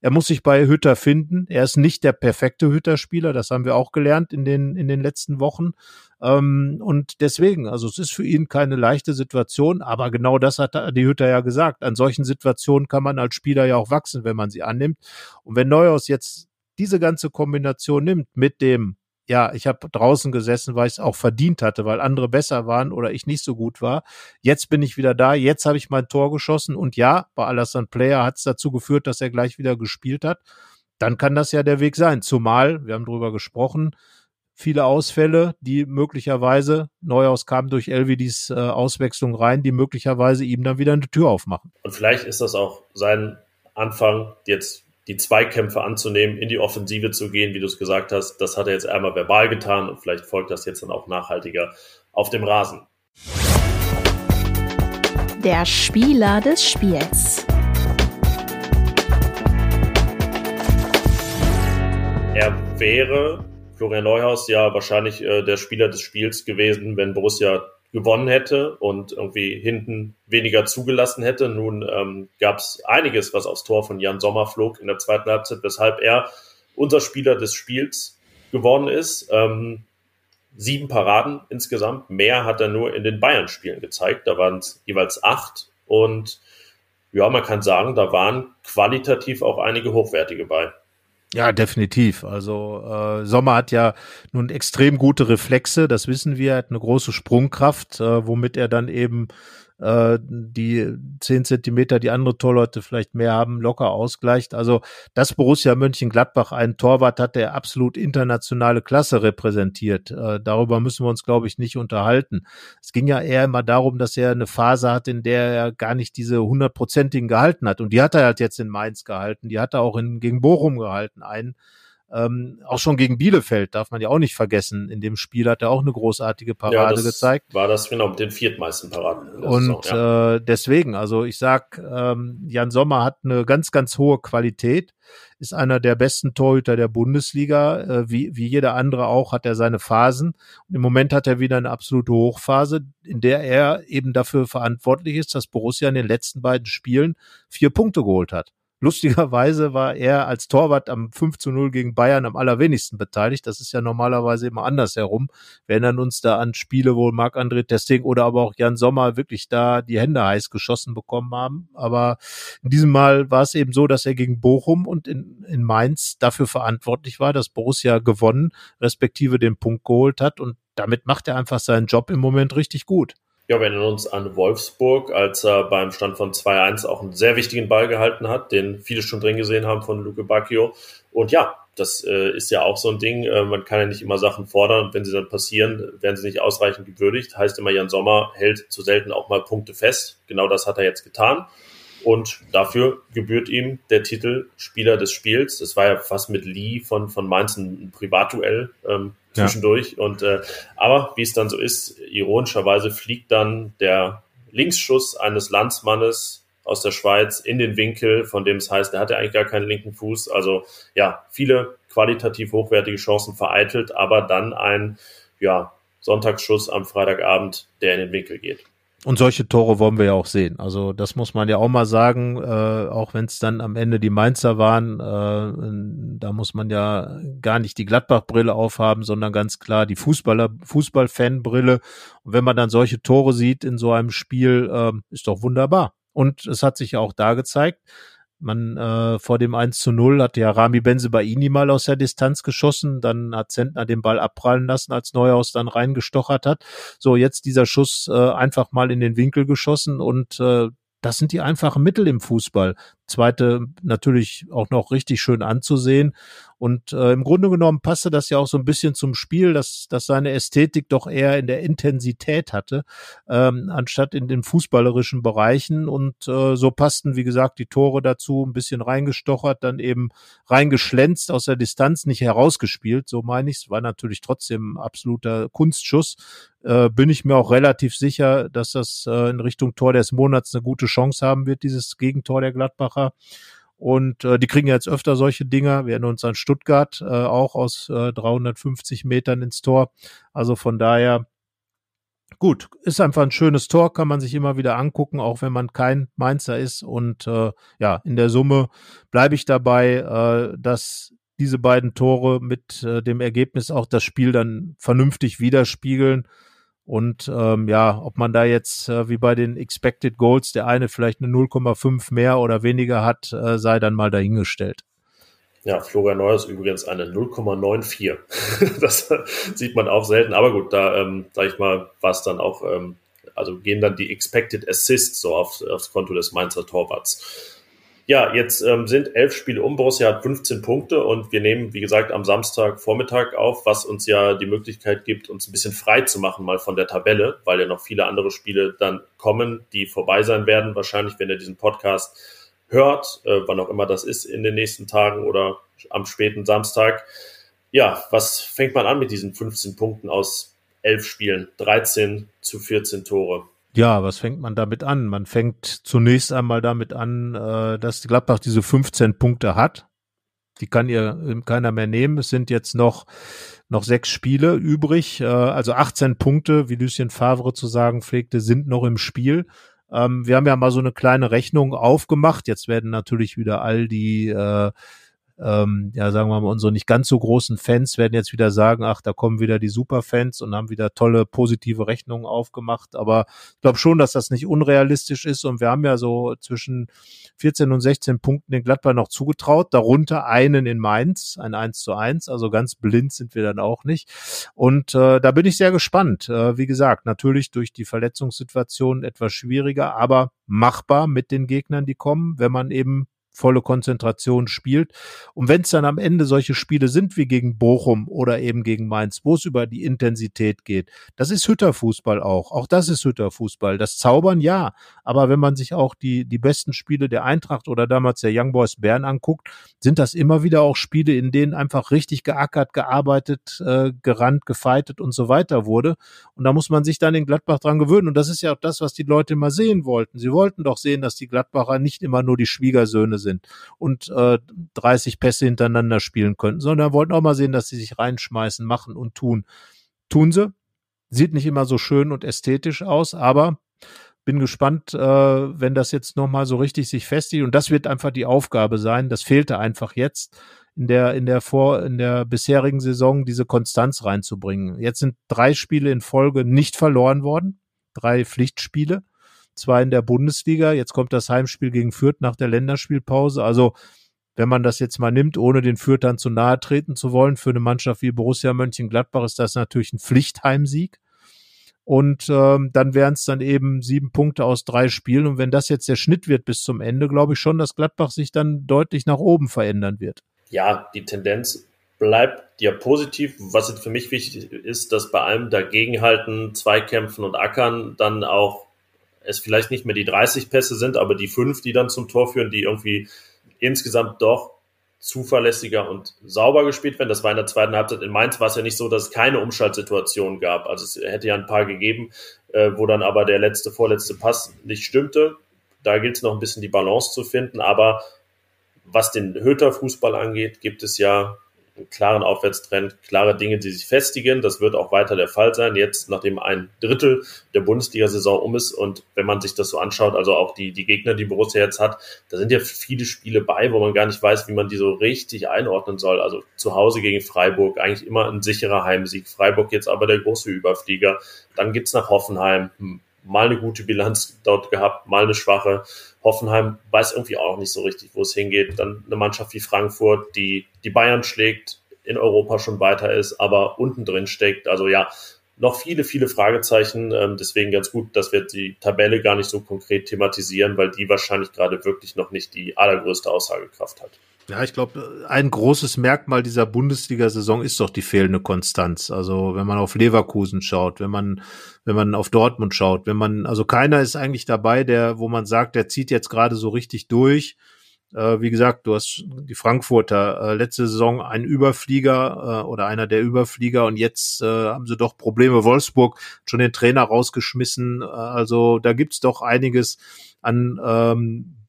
A: Er muss sich bei Hütter finden. Er ist nicht der perfekte Hütter-Spieler. Das haben wir auch gelernt in den, in den letzten Wochen. Ähm, und deswegen, also es ist für ihn keine leichte Situation. Aber genau das hat die Hütter ja gesagt. An solchen Situationen kann man als Spieler ja auch wachsen, wenn man sie annimmt. Und wenn Neuhaus jetzt diese ganze Kombination nimmt mit dem ja, ich habe draußen gesessen, weil ich es auch verdient hatte, weil andere besser waren oder ich nicht so gut war. Jetzt bin ich wieder da, jetzt habe ich mein Tor geschossen und ja, bei Alassane Player hat es dazu geführt, dass er gleich wieder gespielt hat. Dann kann das ja der Weg sein. Zumal, wir haben drüber gesprochen, viele Ausfälle, die möglicherweise, Neuhaus kam durch Elvidis äh, Auswechslung rein, die möglicherweise ihm dann wieder eine Tür aufmachen.
B: Und vielleicht ist das auch sein Anfang, jetzt die Zweikämpfe anzunehmen, in die Offensive zu gehen, wie du es gesagt hast. Das hat er jetzt einmal verbal getan und vielleicht folgt das jetzt dann auch nachhaltiger auf dem Rasen.
D: Der Spieler des Spiels.
B: Er wäre Florian Neuhaus ja wahrscheinlich äh, der Spieler des Spiels gewesen, wenn Borussia gewonnen hätte und irgendwie hinten weniger zugelassen hätte. Nun ähm, gab es einiges, was aufs Tor von Jan Sommer flog in der zweiten Halbzeit, weshalb er unser Spieler des Spiels geworden ist. Ähm, sieben Paraden insgesamt. Mehr hat er nur in den Bayern-Spielen gezeigt. Da waren es jeweils acht. Und ja, man kann sagen, da waren qualitativ auch einige hochwertige bei.
A: Ja, definitiv. Also äh, Sommer hat ja nun extrem gute Reflexe, das wissen wir, er hat eine große Sprungkraft, äh, womit er dann eben äh, die zehn Zentimeter, die andere Torleute vielleicht mehr haben, locker ausgleicht. Also, dass Borussia Mönchengladbach einen Torwart hat, der absolut internationale Klasse repräsentiert. Äh, darüber müssen wir uns, glaube ich, nicht unterhalten. Es ging ja eher immer darum, dass er eine Phase hat, in der er gar nicht diese hundertprozentigen gehalten hat. Und die hat er halt jetzt in Mainz gehalten. Die hat er auch in, gegen Bochum gehalten. Einen ähm, auch schon gegen Bielefeld darf man ja auch nicht vergessen. In dem Spiel hat er auch eine großartige Parade ja, gezeigt.
B: War das genau mit den viertmeisten Paraden.
A: Und Saison, ja. äh, deswegen, also ich sag, ähm, Jan Sommer hat eine ganz, ganz hohe Qualität, ist einer der besten Torhüter der Bundesliga. Äh, wie, wie jeder andere auch hat er seine Phasen. Und im Moment hat er wieder eine absolute Hochphase, in der er eben dafür verantwortlich ist, dass Borussia in den letzten beiden Spielen vier Punkte geholt hat. Lustigerweise war er als Torwart am 5 zu 0 gegen Bayern am allerwenigsten beteiligt. Das ist ja normalerweise immer andersherum. Wir erinnern uns da an Spiele, wo Marc-André Testing oder aber auch Jan Sommer wirklich da die Hände heiß geschossen bekommen haben. Aber in diesem Mal war es eben so, dass er gegen Bochum und in, in Mainz dafür verantwortlich war, dass Borussia gewonnen, respektive den Punkt geholt hat. Und damit macht er einfach seinen Job im Moment richtig gut.
B: Ja, wir erinnern uns an Wolfsburg, als er beim Stand von 2-1 auch einen sehr wichtigen Ball gehalten hat, den viele schon drin gesehen haben von Luke Bacchio. Und ja, das äh, ist ja auch so ein Ding. Äh, man kann ja nicht immer Sachen fordern wenn sie dann passieren, werden sie nicht ausreichend gewürdigt. Heißt immer, Jan Sommer hält zu selten auch mal Punkte fest. Genau das hat er jetzt getan. Und dafür gebührt ihm der Titel Spieler des Spiels. Das war ja fast mit Lee von, von Mainz ein Privatduell ähm, zwischendurch. Ja. Und äh, aber wie es dann so ist, ironischerweise fliegt dann der Linksschuss eines Landsmannes aus der Schweiz in den Winkel, von dem es heißt, er hatte eigentlich gar keinen linken Fuß. Also ja, viele qualitativ hochwertige Chancen vereitelt, aber dann ein ja, Sonntagsschuss am Freitagabend, der in den Winkel geht.
A: Und solche Tore wollen wir ja auch sehen. Also das muss man ja auch mal sagen, äh, auch wenn es dann am Ende die Mainzer waren, äh, da muss man ja gar nicht die Gladbach-Brille aufhaben, sondern ganz klar die Fußballer, Fußball-Fan-Brille. Und wenn man dann solche Tore sieht in so einem Spiel, äh, ist doch wunderbar. Und es hat sich ja auch da gezeigt, man äh, vor dem 1 zu 0 hat ja Rami Benzebaini mal aus der Distanz geschossen, dann hat Zentner den Ball abprallen lassen, als Neuhaus dann reingestochert hat. So, jetzt dieser Schuss äh, einfach mal in den Winkel geschossen und äh, das sind die einfachen Mittel im Fußball. Zweite natürlich auch noch richtig schön anzusehen. Und äh, im Grunde genommen passte das ja auch so ein bisschen zum Spiel, dass, dass seine Ästhetik doch eher in der Intensität hatte, ähm, anstatt in den fußballerischen Bereichen. Und äh, so passten, wie gesagt, die Tore dazu, ein bisschen reingestochert, dann eben reingeschlänzt aus der Distanz, nicht herausgespielt, so meine ich. Es war natürlich trotzdem absoluter Kunstschuss. Äh, bin ich mir auch relativ sicher, dass das äh, in Richtung Tor des Monats eine gute Chance haben wird, dieses Gegentor der Gladbacher. Und äh, die kriegen jetzt öfter solche Dinger. Wir erinnern uns an Stuttgart, äh, auch aus äh, 350 Metern ins Tor. Also von daher, gut, ist einfach ein schönes Tor, kann man sich immer wieder angucken, auch wenn man kein Mainzer ist. Und äh, ja, in der Summe bleibe ich dabei, äh, dass diese beiden Tore mit äh, dem Ergebnis auch das Spiel dann vernünftig widerspiegeln. Und ähm, ja, ob man da jetzt äh, wie bei den Expected Goals der eine vielleicht eine 0,5 mehr oder weniger hat, äh, sei dann mal dahingestellt.
B: Ja, Florian Neuer ist übrigens eine 0,94. <laughs> das sieht man auch selten. Aber gut, da ähm, sag ich mal, war dann auch, ähm, also gehen dann die Expected Assists so auf, aufs Konto des Mainzer Torwarts. Ja, jetzt ähm, sind elf Spiele um. Borussia hat 15 Punkte und wir nehmen, wie gesagt, am Samstag Vormittag auf, was uns ja die Möglichkeit gibt, uns ein bisschen frei zu machen mal von der Tabelle, weil ja noch viele andere Spiele dann kommen, die vorbei sein werden. Wahrscheinlich, wenn ihr diesen Podcast hört, äh, wann auch immer das ist in den nächsten Tagen oder am späten Samstag. Ja, was fängt man an mit diesen 15 Punkten aus elf Spielen? 13 zu 14 Tore.
A: Ja, was fängt man damit an? Man fängt zunächst einmal damit an, äh, dass Gladbach diese 15 Punkte hat. Die kann ihr keiner mehr nehmen. Es sind jetzt noch, noch sechs Spiele übrig. Äh, also 18 Punkte, wie Lucien Favre zu sagen pflegte, sind noch im Spiel. Ähm, wir haben ja mal so eine kleine Rechnung aufgemacht. Jetzt werden natürlich wieder all die äh, ähm, ja, sagen wir mal, unsere nicht ganz so großen Fans werden jetzt wieder sagen, ach, da kommen wieder die Superfans und haben wieder tolle positive Rechnungen aufgemacht. Aber ich glaube schon, dass das nicht unrealistisch ist. Und wir haben ja so zwischen 14 und 16 Punkten den Gladbach noch zugetraut, darunter einen in Mainz, ein 1 zu 1. Also ganz blind sind wir dann auch nicht. Und äh, da bin ich sehr gespannt. Äh, wie gesagt, natürlich durch die Verletzungssituation etwas schwieriger, aber machbar mit den Gegnern, die kommen, wenn man eben volle Konzentration spielt. Und wenn es dann am Ende solche Spiele sind wie gegen Bochum oder eben gegen Mainz, wo es über die Intensität geht, das ist Hütterfußball auch. Auch das ist Hütterfußball. Das Zaubern ja, aber wenn man sich auch die, die besten Spiele der Eintracht oder damals der Young Boys Bern anguckt, sind das immer wieder auch Spiele, in denen einfach richtig geackert, gearbeitet, äh, gerannt, gefeitet und so weiter wurde. Und da muss man sich dann in Gladbach dran gewöhnen. Und das ist ja auch das, was die Leute immer sehen wollten. Sie wollten doch sehen, dass die Gladbacher nicht immer nur die Schwiegersöhne sind und äh, 30 Pässe hintereinander spielen könnten, sondern wollten auch mal sehen, dass sie sich reinschmeißen, machen und tun. Tun sie. Sieht nicht immer so schön und ästhetisch aus, aber bin gespannt, äh, wenn das jetzt nochmal so richtig sich festigt. Und das wird einfach die Aufgabe sein. Das fehlte einfach jetzt in der, in der vor, in der bisherigen Saison diese Konstanz reinzubringen. Jetzt sind drei Spiele in Folge nicht verloren worden. Drei Pflichtspiele zwar in der Bundesliga, jetzt kommt das Heimspiel gegen Fürth nach der Länderspielpause. Also wenn man das jetzt mal nimmt, ohne den Fürtern zu nahe treten zu wollen, für eine Mannschaft wie Borussia Mönchengladbach ist das natürlich ein Pflichtheimsieg. Und ähm, dann wären es dann eben sieben Punkte aus drei Spielen. Und wenn das jetzt der Schnitt wird bis zum Ende, glaube ich schon, dass Gladbach sich dann deutlich nach oben verändern wird.
B: Ja, die Tendenz bleibt ja positiv. Was jetzt für mich wichtig ist, dass bei allem Dagegenhalten, Zweikämpfen und Ackern dann auch es vielleicht nicht mehr die 30 Pässe sind, aber die fünf, die dann zum Tor führen, die irgendwie insgesamt doch zuverlässiger und sauber gespielt werden. Das war in der zweiten Halbzeit. In Mainz war es ja nicht so, dass es keine Umschaltsituation gab. Also es hätte ja ein paar gegeben, äh, wo dann aber der letzte, vorletzte Pass nicht stimmte. Da gilt es noch ein bisschen die Balance zu finden. Aber was den Höter-Fußball angeht, gibt es ja klaren Aufwärtstrend, klare Dinge, die sich festigen. Das wird auch weiter der Fall sein. Jetzt, nachdem ein Drittel der Bundesliga-Saison um ist und wenn man sich das so anschaut, also auch die, die Gegner, die Borussia jetzt hat, da sind ja viele Spiele bei, wo man gar nicht weiß, wie man die so richtig einordnen soll. Also zu Hause gegen Freiburg, eigentlich immer ein sicherer Heimsieg. Freiburg jetzt aber der große Überflieger. Dann geht's nach Hoffenheim. Hm, mal eine gute Bilanz dort gehabt, mal eine schwache. Hoffenheim weiß irgendwie auch nicht so richtig, wo es hingeht. Dann eine Mannschaft wie Frankfurt, die die Bayern schlägt, in Europa schon weiter ist, aber unten drin steckt. Also ja, noch viele, viele Fragezeichen. Ähm, deswegen ganz gut, dass wir die Tabelle gar nicht so konkret thematisieren, weil die wahrscheinlich gerade wirklich noch nicht die allergrößte Aussagekraft hat.
A: Ja, ich glaube, ein großes Merkmal dieser Bundesliga-Saison ist doch die fehlende Konstanz. Also wenn man auf Leverkusen schaut, wenn man, wenn man auf Dortmund schaut, wenn man, also keiner ist eigentlich dabei, der, wo man sagt, der zieht jetzt gerade so richtig durch. Äh, wie gesagt, du hast die Frankfurter äh, letzte Saison ein Überflieger äh, oder einer der Überflieger und jetzt äh, haben sie doch Probleme. Wolfsburg schon den Trainer rausgeschmissen. Äh, also da gibt's doch einiges an ähm,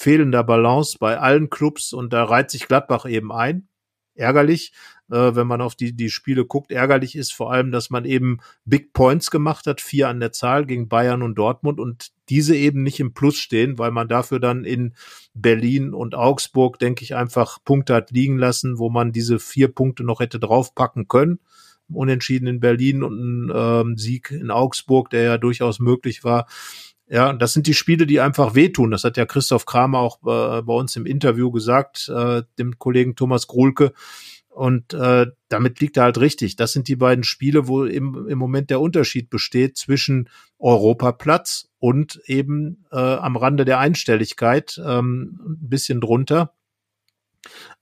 A: fehlender Balance bei allen Clubs und da reiht sich Gladbach eben ein. Ärgerlich, äh, wenn man auf die, die Spiele guckt. Ärgerlich ist vor allem, dass man eben Big Points gemacht hat, vier an der Zahl gegen Bayern und Dortmund und diese eben nicht im Plus stehen, weil man dafür dann in Berlin und Augsburg, denke ich, einfach Punkte hat liegen lassen, wo man diese vier Punkte noch hätte draufpacken können. Unentschieden in Berlin und ein ähm, Sieg in Augsburg, der ja durchaus möglich war. Ja, das sind die Spiele, die einfach wehtun. Das hat ja Christoph Kramer auch äh, bei uns im Interview gesagt, äh, dem Kollegen Thomas Gruhlke. Und äh, damit liegt er halt richtig. Das sind die beiden Spiele, wo im, im Moment der Unterschied besteht zwischen Europaplatz und eben äh, am Rande der Einstelligkeit, ähm, ein bisschen drunter.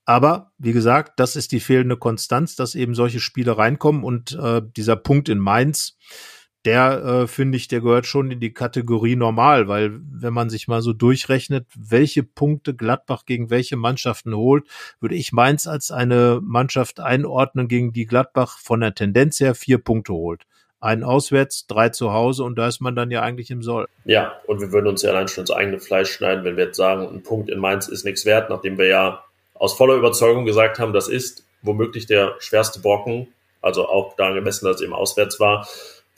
A: Aber wie gesagt, das ist die fehlende Konstanz, dass eben solche Spiele reinkommen und äh, dieser Punkt in Mainz, der äh, finde ich, der gehört schon in die Kategorie normal, weil wenn man sich mal so durchrechnet, welche Punkte Gladbach gegen welche Mannschaften holt, würde ich Mainz als eine Mannschaft einordnen, gegen die Gladbach von der Tendenz her vier Punkte holt. Ein auswärts, drei zu Hause und da ist man dann ja eigentlich im Soll.
B: Ja, und wir würden uns ja allein schon ins eigene Fleisch schneiden, wenn wir jetzt sagen, ein Punkt in Mainz ist nichts wert, nachdem wir ja aus voller Überzeugung gesagt haben, das ist womöglich der schwerste Brocken, also auch da gemessen, dass es eben auswärts war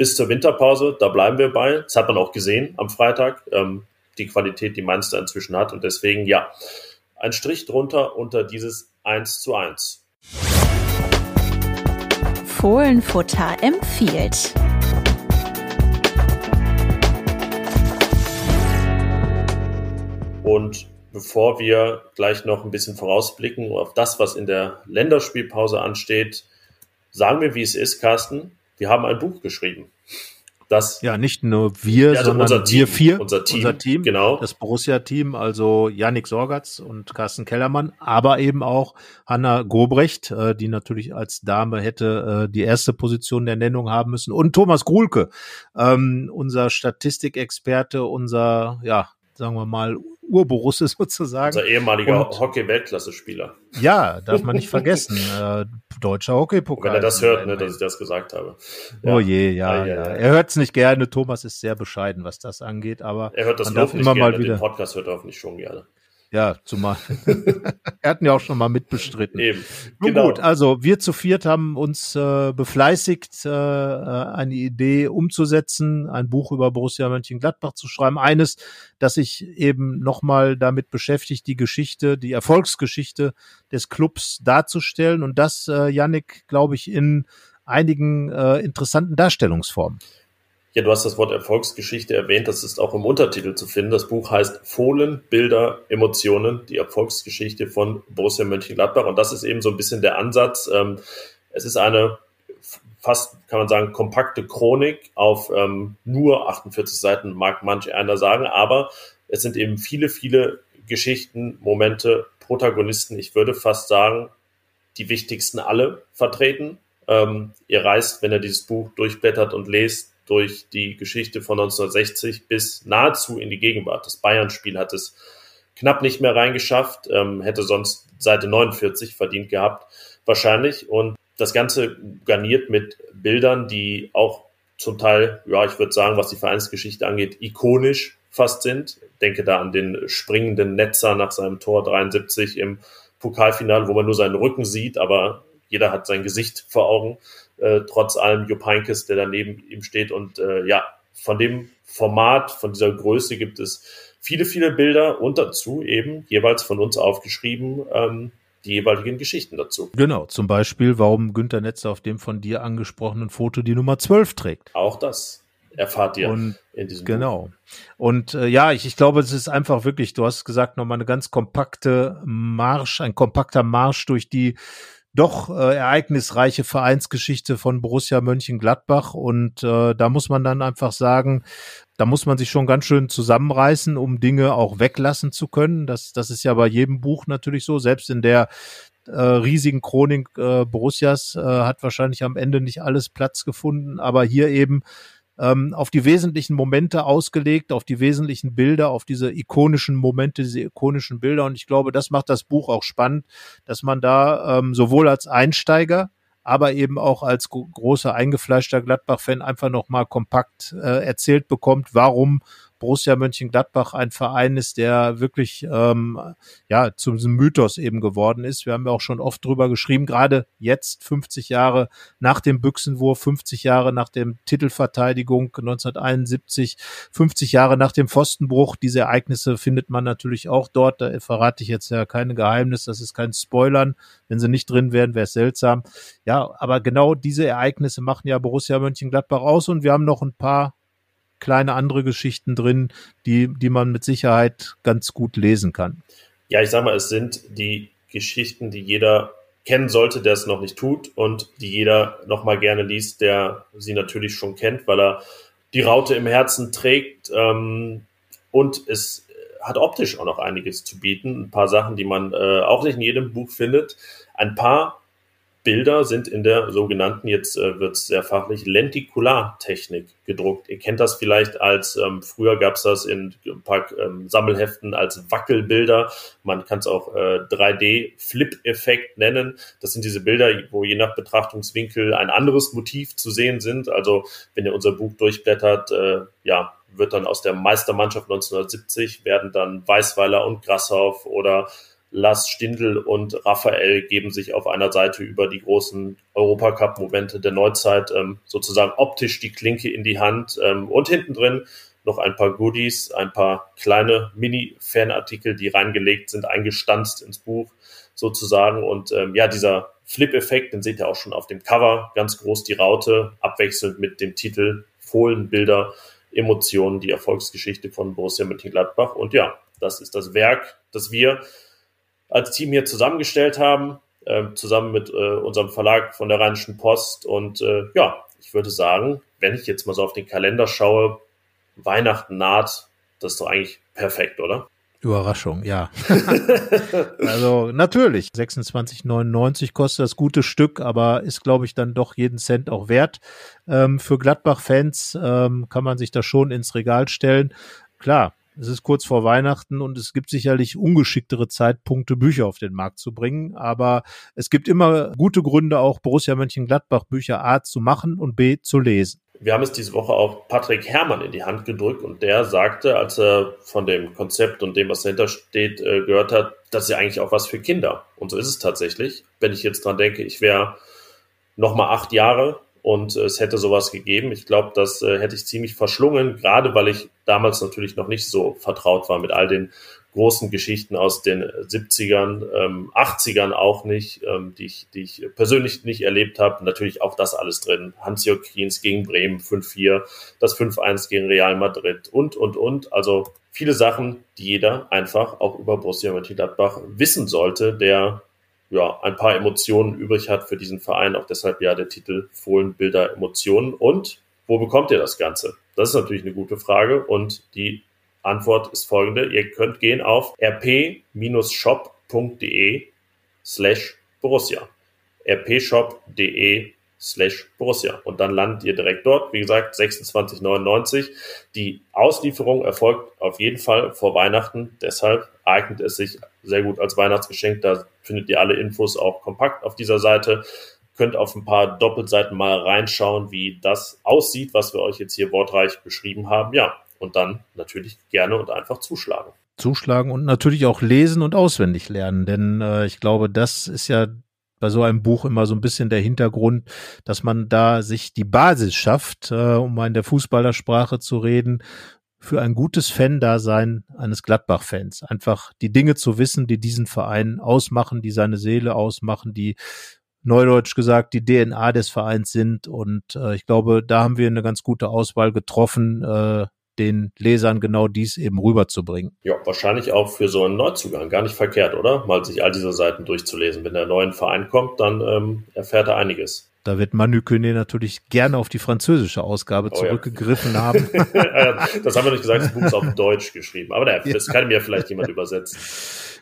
B: bis zur Winterpause. Da bleiben wir bei. Das hat man auch gesehen am Freitag, ähm, die Qualität, die Mainz da inzwischen hat. Und deswegen, ja, ein Strich drunter unter dieses 1 zu 1.
D: Fohlenfutter empfiehlt.
B: Und bevor wir gleich noch ein bisschen vorausblicken auf das, was in der Länderspielpause ansteht, sagen wir, wie es ist, Carsten wir haben ein Buch geschrieben.
A: Das, ja, nicht nur wir, also sondern
B: Team,
A: wir vier,
B: unser Team,
A: unser Team,
B: genau.
A: das Borussia-Team, also Yannick Sorgatz und Carsten Kellermann, aber eben auch Hanna Gobrecht, äh, die natürlich als Dame hätte äh, die erste Position der Nennung haben müssen, und Thomas Gruhlke, ähm, unser Statistikexperte, unser, ja, sagen wir mal, Urborusse <laughs> sozusagen.
B: Unser ehemaliger Hockey-Weltklasse-Spieler.
A: Ja, darf man nicht vergessen. Äh, deutscher Hockeypokal.
B: Wenn er das hört, ne, dass ich das gesagt habe.
A: Ja. Oh je, ja, ja. ja. Er hört es nicht gerne. Thomas ist sehr bescheiden, was das angeht, aber
B: er hört das
A: man
B: darf
A: immer
B: gerne.
A: mal wieder.
B: Den Podcast hört er hoffentlich schon gerne.
A: Ja, zumal. <laughs> er hat ihn ja auch schon mal mitbestritten.
B: Eben.
A: Nun genau. gut, also wir zu viert haben uns äh, befleißigt, äh, eine Idee umzusetzen, ein Buch über Borussia Mönchengladbach zu schreiben. Eines, das sich eben nochmal damit beschäftigt, die Geschichte, die Erfolgsgeschichte des Clubs darzustellen. Und das, äh, Yannick, glaube ich, in einigen äh, interessanten Darstellungsformen.
B: Ja, du hast das Wort Erfolgsgeschichte erwähnt, das ist auch im Untertitel zu finden. Das Buch heißt Fohlen, Bilder, Emotionen, die Erfolgsgeschichte von Borussia Mönchengladbach. Und das ist eben so ein bisschen der Ansatz. Ähm, es ist eine fast, kann man sagen, kompakte Chronik auf ähm, nur 48 Seiten, mag manch einer sagen, aber es sind eben viele, viele Geschichten, Momente, Protagonisten, ich würde fast sagen, die wichtigsten alle vertreten. Ähm, ihr reist, wenn ihr dieses Buch durchblättert und lest, durch die Geschichte von 1960 bis nahezu in die Gegenwart. Das Bayern-Spiel hat es knapp nicht mehr reingeschafft, ähm, hätte sonst Seite 49 verdient gehabt, wahrscheinlich. Und das Ganze garniert mit Bildern, die auch zum Teil, ja, ich würde sagen, was die Vereinsgeschichte angeht, ikonisch fast sind. Denke da an den springenden Netzer nach seinem Tor 73 im Pokalfinale, wo man nur seinen Rücken sieht, aber jeder hat sein Gesicht vor Augen äh, trotz allem Jupp Heynckes, der daneben ihm steht. Und äh, ja, von dem Format, von dieser Größe gibt es viele, viele Bilder und dazu eben jeweils von uns aufgeschrieben, ähm, die jeweiligen Geschichten dazu.
A: Genau, zum Beispiel, warum Günter Netzer auf dem von dir angesprochenen Foto die Nummer 12 trägt.
B: Auch das erfahrt ihr
A: und, in diesem Genau. Buch. Und äh, ja, ich, ich glaube, es ist einfach wirklich, du hast gesagt, nochmal eine ganz kompakte Marsch, ein kompakter Marsch durch die doch äh, ereignisreiche Vereinsgeschichte von Borussia Mönchengladbach. Und äh, da muss man dann einfach sagen, da muss man sich schon ganz schön zusammenreißen, um Dinge auch weglassen zu können. Das, das ist ja bei jedem Buch natürlich so. Selbst in der äh, riesigen Chronik äh, Borussias äh, hat wahrscheinlich am Ende nicht alles Platz gefunden. Aber hier eben ähm, auf die wesentlichen Momente ausgelegt, auf die wesentlichen Bilder, auf diese ikonischen Momente, diese ikonischen Bilder. Und ich glaube, das macht das Buch auch spannend, dass man da ähm, sowohl als Einsteiger, aber eben auch als großer eingefleischter Gladbach-Fan einfach nochmal kompakt äh, erzählt bekommt, warum Borussia Mönchengladbach ein Verein ist, der wirklich ähm, ja zum Mythos eben geworden ist. Wir haben ja auch schon oft drüber geschrieben, gerade jetzt 50 Jahre nach dem Büchsenwurf, 50 Jahre nach dem Titelverteidigung 1971, 50 Jahre nach dem Pfostenbruch. Diese Ereignisse findet man natürlich auch dort. Da verrate ich jetzt ja keine Geheimnisse, das ist kein Spoilern. Wenn sie nicht drin wären, wäre es seltsam. Ja, aber genau diese Ereignisse machen ja Borussia Mönchengladbach aus und wir haben noch ein paar kleine andere Geschichten drin, die, die man mit Sicherheit ganz gut lesen kann.
B: Ja, ich sag mal, es sind die Geschichten, die jeder kennen sollte, der es noch nicht tut und die jeder noch mal gerne liest, der sie natürlich schon kennt, weil er die Raute im Herzen trägt ähm, und es hat optisch auch noch einiges zu bieten. Ein paar Sachen, die man äh, auch nicht in jedem Buch findet. Ein paar Bilder sind in der sogenannten, jetzt äh, wird es sehr fachlich, Lentikulartechnik gedruckt. Ihr kennt das vielleicht als, ähm, früher gab es das in ein paar ähm, Sammelheften als Wackelbilder. Man kann es auch äh, 3D-Flip-Effekt nennen. Das sind diese Bilder, wo je nach Betrachtungswinkel ein anderes Motiv zu sehen sind. Also wenn ihr unser Buch durchblättert, äh, ja, wird dann aus der Meistermannschaft 1970 werden dann Weißweiler und Grasshoff oder Lars Stindl und Raphael geben sich auf einer Seite über die großen Europacup-Momente der Neuzeit ähm, sozusagen optisch die Klinke in die Hand ähm, und hinten drin noch ein paar Goodies, ein paar kleine Mini-Fanartikel, die reingelegt sind, eingestanzt ins Buch sozusagen. Und ähm, ja, dieser Flip-Effekt, den seht ihr auch schon auf dem Cover, ganz groß die Raute, abwechselnd mit dem Titel Fohlenbilder, Emotionen, die Erfolgsgeschichte von Borussia Mönchengladbach. Und ja, das ist das Werk, das wir als Team hier zusammengestellt haben, äh, zusammen mit äh, unserem Verlag von der Rheinischen Post. Und äh, ja, ich würde sagen, wenn ich jetzt mal so auf den Kalender schaue, Weihnachten naht, das ist doch eigentlich perfekt, oder?
A: Überraschung, ja. <laughs> also natürlich, 26,99 kostet das gute Stück, aber ist, glaube ich, dann doch jeden Cent auch wert. Ähm, für Gladbach-Fans ähm, kann man sich da schon ins Regal stellen. Klar, es ist kurz vor Weihnachten und es gibt sicherlich ungeschicktere Zeitpunkte, Bücher auf den Markt zu bringen. Aber es gibt immer gute Gründe, auch Borussia Mönchengladbach Bücher A zu machen und B zu lesen.
B: Wir haben es diese Woche auch Patrick Herrmann in die Hand gedrückt und der sagte, als er von dem Konzept und dem, was dahinter steht, äh, gehört hat, das ist ja eigentlich auch was für Kinder. Und so ist es tatsächlich. Wenn ich jetzt dran denke, ich wäre noch mal acht Jahre und es hätte sowas gegeben. Ich glaube, das äh, hätte ich ziemlich verschlungen, gerade weil ich damals natürlich noch nicht so vertraut war mit all den großen Geschichten aus den 70ern, ähm, 80ern auch nicht, ähm, die, ich, die ich persönlich nicht erlebt habe. Natürlich auch das alles drin. Hans-Jörg Kriens gegen Bremen 5-4, das 5-1 gegen Real Madrid und, und, und. Also viele Sachen, die jeder einfach auch über Borussia Mönchengladbach wissen sollte, der ja, ein paar Emotionen übrig hat für diesen Verein. Auch deshalb ja der Titel Fohlen, Bilder, Emotionen. Und wo bekommt ihr das Ganze? Das ist natürlich eine gute Frage und die Antwort ist folgende. Ihr könnt gehen auf rp-shop.de slash Borussia. rpshop.de slash Borussia. Und dann landet ihr direkt dort. Wie gesagt, 26,99. Die Auslieferung erfolgt auf jeden Fall vor Weihnachten. Deshalb eignet es sich sehr gut als Weihnachtsgeschenk. Da findet ihr alle Infos auch kompakt auf dieser Seite. Könnt auf ein paar Doppelseiten mal reinschauen, wie das aussieht, was wir euch jetzt hier wortreich beschrieben haben. Ja, und dann natürlich gerne und einfach zuschlagen.
A: Zuschlagen und natürlich auch lesen und auswendig lernen, denn äh, ich glaube, das ist ja bei so einem Buch immer so ein bisschen der Hintergrund, dass man da sich die Basis schafft, äh, um mal in der Fußballersprache zu reden, für ein gutes Fan-Dasein eines Gladbach-Fans. Einfach die Dinge zu wissen, die diesen Verein ausmachen, die seine Seele ausmachen, die neudeutsch gesagt die DNA des Vereins sind. Und äh, ich glaube, da haben wir eine ganz gute Auswahl getroffen, äh, den Lesern genau dies eben rüberzubringen.
B: Ja, wahrscheinlich auch für so einen Neuzugang gar nicht verkehrt, oder? Mal sich all diese Seiten durchzulesen. Wenn der neue Verein kommt, dann ähm, erfährt er einiges.
A: Da wird Manu Kone natürlich gerne auf die französische Ausgabe oh, zurückgegriffen <laughs>
B: ja.
A: haben.
B: das haben wir nicht gesagt, das Buch ist auf Deutsch geschrieben. Aber das <laughs> kann mir vielleicht jemand übersetzen.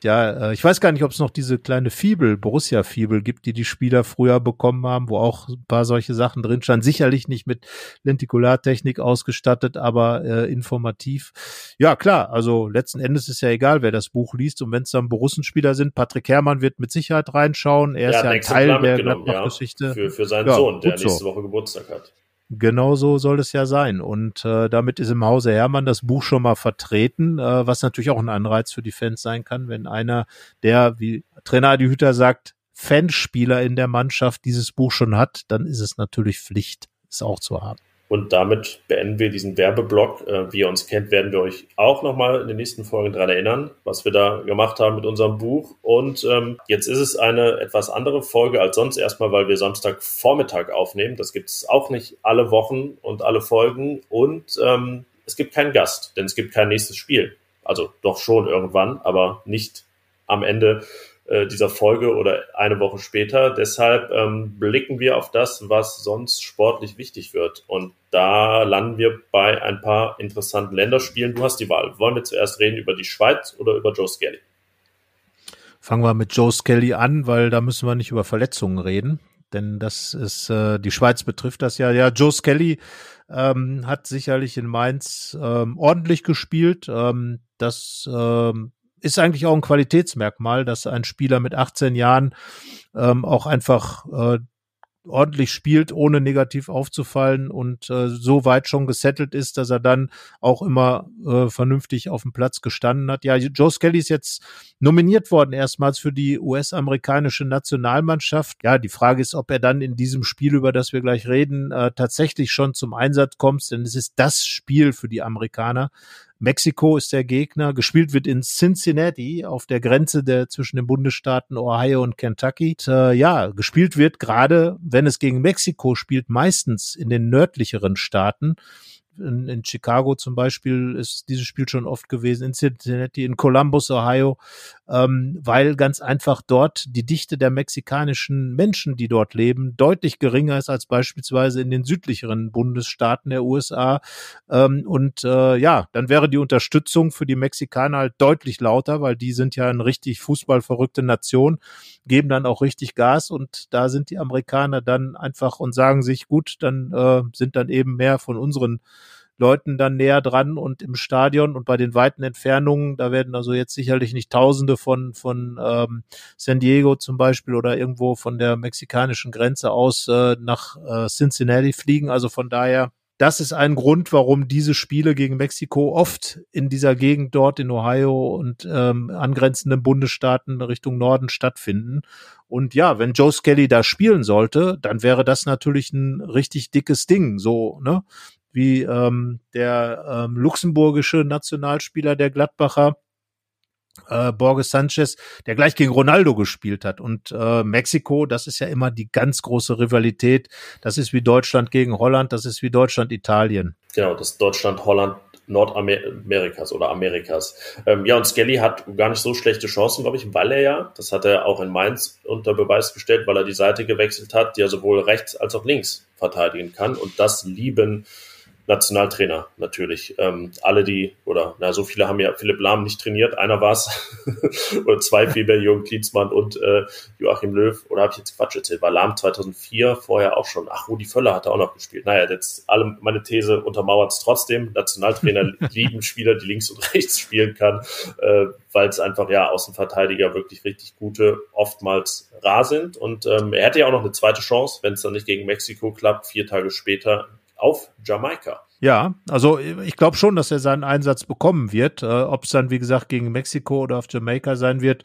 A: Ja, äh, ich weiß gar nicht, ob es noch diese kleine Fibel, Borussia-Fibel gibt, die die Spieler früher bekommen haben, wo auch ein paar solche Sachen drin standen. Sicherlich nicht mit Lentikulartechnik ausgestattet, aber äh, informativ. Ja, klar, also letzten Endes ist ja egal, wer das Buch liest. Und wenn es dann Borussenspieler sind, Patrick Herrmann wird mit Sicherheit reinschauen. Er ja, ist ja ein Teil der Gladbach-Geschichte.
B: Ja, für, für seinen ja, Sohn, der nächste so. Woche Geburtstag hat.
A: Genau so soll es ja sein. Und äh, damit ist im Hause Hermann das Buch schon mal vertreten, äh, was natürlich auch ein Anreiz für die Fans sein kann, wenn einer, der, wie Trainer Adi Hütter sagt, Fanspieler in der Mannschaft dieses Buch schon hat, dann ist es natürlich Pflicht, es auch zu haben.
B: Und damit beenden wir diesen Werbeblock. Äh, wie ihr uns kennt, werden wir euch auch nochmal in den nächsten Folgen daran erinnern, was wir da gemacht haben mit unserem Buch. Und ähm, jetzt ist es eine etwas andere Folge als sonst. Erstmal, weil wir Samstagvormittag aufnehmen. Das gibt es auch nicht alle Wochen und alle Folgen. Und ähm, es gibt keinen Gast, denn es gibt kein nächstes Spiel. Also doch schon irgendwann, aber nicht am Ende äh, dieser Folge oder eine Woche später. Deshalb ähm, blicken wir auf das, was sonst sportlich wichtig wird. Und da landen wir bei ein paar interessanten Länderspielen. Du hast die Wahl. Wollen wir zuerst reden über die Schweiz oder über Joe Skelly?
A: Fangen wir mit Joe Skelly an, weil da müssen wir nicht über Verletzungen reden. Denn das ist, äh, die Schweiz betrifft das ja. Ja, Joe Skelly ähm, hat sicherlich in Mainz ähm, ordentlich gespielt. Ähm, das ähm, ist eigentlich auch ein Qualitätsmerkmal, dass ein Spieler mit 18 Jahren ähm, auch einfach äh, ordentlich spielt, ohne negativ aufzufallen und äh, so weit schon gesettelt ist, dass er dann auch immer äh, vernünftig auf dem Platz gestanden hat. Ja, Joe Skelly ist jetzt nominiert worden erstmals für die US-amerikanische Nationalmannschaft. Ja, die Frage ist, ob er dann in diesem Spiel, über das wir gleich reden, äh, tatsächlich schon zum Einsatz kommt, denn es ist das Spiel für die Amerikaner. Mexiko ist der Gegner. Gespielt wird in Cincinnati auf der Grenze der zwischen den Bundesstaaten Ohio und Kentucky. Und, äh, ja, gespielt wird gerade, wenn es gegen Mexiko spielt, meistens in den nördlicheren Staaten in, in Chicago zum Beispiel ist dieses Spiel schon oft gewesen, in Cincinnati, in Columbus, Ohio, ähm, weil ganz einfach dort die Dichte der mexikanischen Menschen, die dort leben, deutlich geringer ist als beispielsweise in den südlicheren Bundesstaaten der USA. Ähm, und äh, ja, dann wäre die Unterstützung für die Mexikaner halt deutlich lauter, weil die sind ja eine richtig fußballverrückte Nation, geben dann auch richtig Gas und da sind die Amerikaner dann einfach und sagen sich, gut, dann äh, sind dann eben mehr von unseren Leuten dann näher dran und im Stadion und bei den weiten Entfernungen, da werden also jetzt sicherlich nicht Tausende von, von ähm, San Diego zum Beispiel oder irgendwo von der mexikanischen Grenze aus äh, nach äh, Cincinnati fliegen. Also von daher, das ist ein Grund, warum diese Spiele gegen Mexiko oft in dieser Gegend dort in Ohio und ähm, angrenzenden Bundesstaaten Richtung Norden stattfinden. Und ja, wenn Joe Skelly da spielen sollte, dann wäre das natürlich ein richtig dickes Ding. So, ne? Wie ähm, der ähm, luxemburgische Nationalspieler der Gladbacher äh, Borges Sanchez, der gleich gegen Ronaldo gespielt hat. Und äh, Mexiko, das ist ja immer die ganz große Rivalität. Das ist wie Deutschland gegen Holland, das ist wie Deutschland Italien.
B: Genau, das Deutschland Holland Nordamerikas oder Amerikas. Ähm, ja, und Skelly hat gar nicht so schlechte Chancen, glaube ich, weil er ja, das hat er auch in Mainz unter Beweis gestellt, weil er die Seite gewechselt hat, die er sowohl rechts als auch links verteidigen kann. Und das lieben Nationaltrainer natürlich. Ähm, alle, die, oder na, so viele haben ja Philipp Lahm nicht trainiert, einer war es, <laughs> oder zwei <laughs> vielmehr, Jürgen Klinsmann und äh, Joachim Löw, oder habe ich jetzt Quatsch erzählt, war Lahm 2004 vorher auch schon. Ach, Rudi Völler hat er auch noch gespielt. Naja, jetzt alle meine These untermauert es trotzdem. Nationaltrainer <laughs> lieben Spieler, die links und rechts spielen kann, äh, weil es einfach ja Außenverteidiger wirklich richtig gute, oftmals rar sind. Und ähm, er hätte ja auch noch eine zweite Chance, wenn es dann nicht gegen Mexiko klappt, vier Tage später auf Jamaika.
A: Ja, also ich glaube schon, dass er seinen Einsatz bekommen wird. Äh, Ob es dann, wie gesagt, gegen Mexiko oder auf Jamaika sein wird,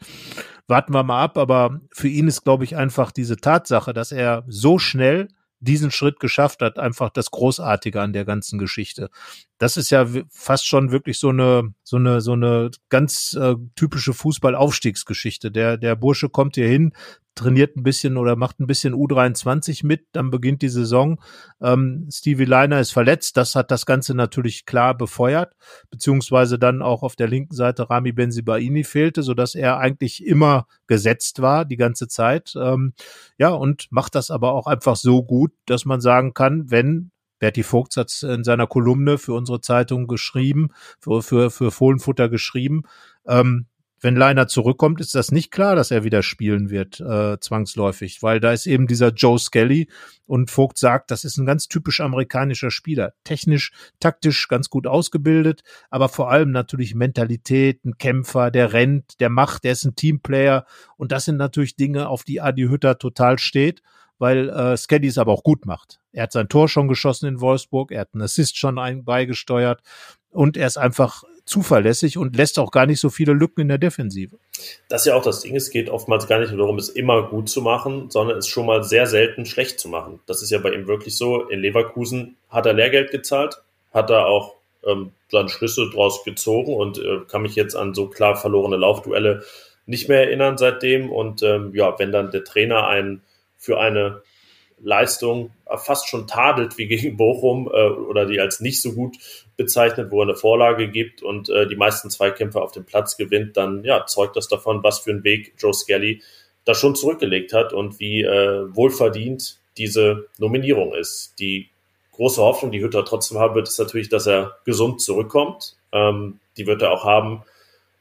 A: warten wir mal ab. Aber für ihn ist, glaube ich, einfach diese Tatsache, dass er so schnell diesen Schritt geschafft hat, einfach das Großartige an der ganzen Geschichte. Das ist ja fast schon wirklich so eine, so eine, so eine ganz äh, typische Fußballaufstiegsgeschichte. Der, der Bursche kommt hier hin, trainiert ein bisschen oder macht ein bisschen U23 mit, dann beginnt die Saison. Ähm, Stevie Liner ist verletzt, das hat das Ganze natürlich klar befeuert, beziehungsweise dann auch auf der linken Seite Rami Benzibaini fehlte, so dass er eigentlich immer gesetzt war die ganze Zeit. Ähm, ja, und macht das aber auch einfach so gut, dass man sagen kann, wenn Berti Vogt hat in seiner Kolumne für unsere Zeitung geschrieben, für, für, für Fohlenfutter geschrieben, ähm, wenn Leiner zurückkommt, ist das nicht klar, dass er wieder spielen wird, äh, zwangsläufig, weil da ist eben dieser Joe Skelly und Vogt sagt, das ist ein ganz typisch amerikanischer Spieler. Technisch, taktisch ganz gut ausgebildet, aber vor allem natürlich Mentalität, ein Kämpfer, der rennt, der macht, der ist ein Teamplayer und das sind natürlich Dinge, auf die Adi Hütter total steht weil äh, Skelly es aber auch gut macht. Er hat sein Tor schon geschossen in Wolfsburg, er hat einen Assist schon ein, beigesteuert und er ist einfach zuverlässig und lässt auch gar nicht so viele Lücken in der Defensive.
B: Das ist ja auch das Ding, es geht oftmals gar nicht darum, es immer gut zu machen, sondern es schon mal sehr selten schlecht zu machen. Das ist ja bei ihm wirklich so. In Leverkusen hat er Lehrgeld gezahlt, hat er auch ähm, seine Schlüsse draus gezogen und äh, kann mich jetzt an so klar verlorene Laufduelle nicht mehr erinnern seitdem. Und ähm, ja, wenn dann der Trainer einen für eine Leistung fast schon tadelt wie gegen Bochum äh, oder die als nicht so gut bezeichnet, wo er eine Vorlage gibt und äh, die meisten Zweikämpfe auf dem Platz gewinnt, dann ja, zeugt das davon, was für einen Weg Joe Skelly da schon zurückgelegt hat und wie äh, wohlverdient diese Nominierung ist. Die große Hoffnung, die Hütter trotzdem haben wird, ist natürlich, dass er gesund zurückkommt. Ähm, die wird er auch haben,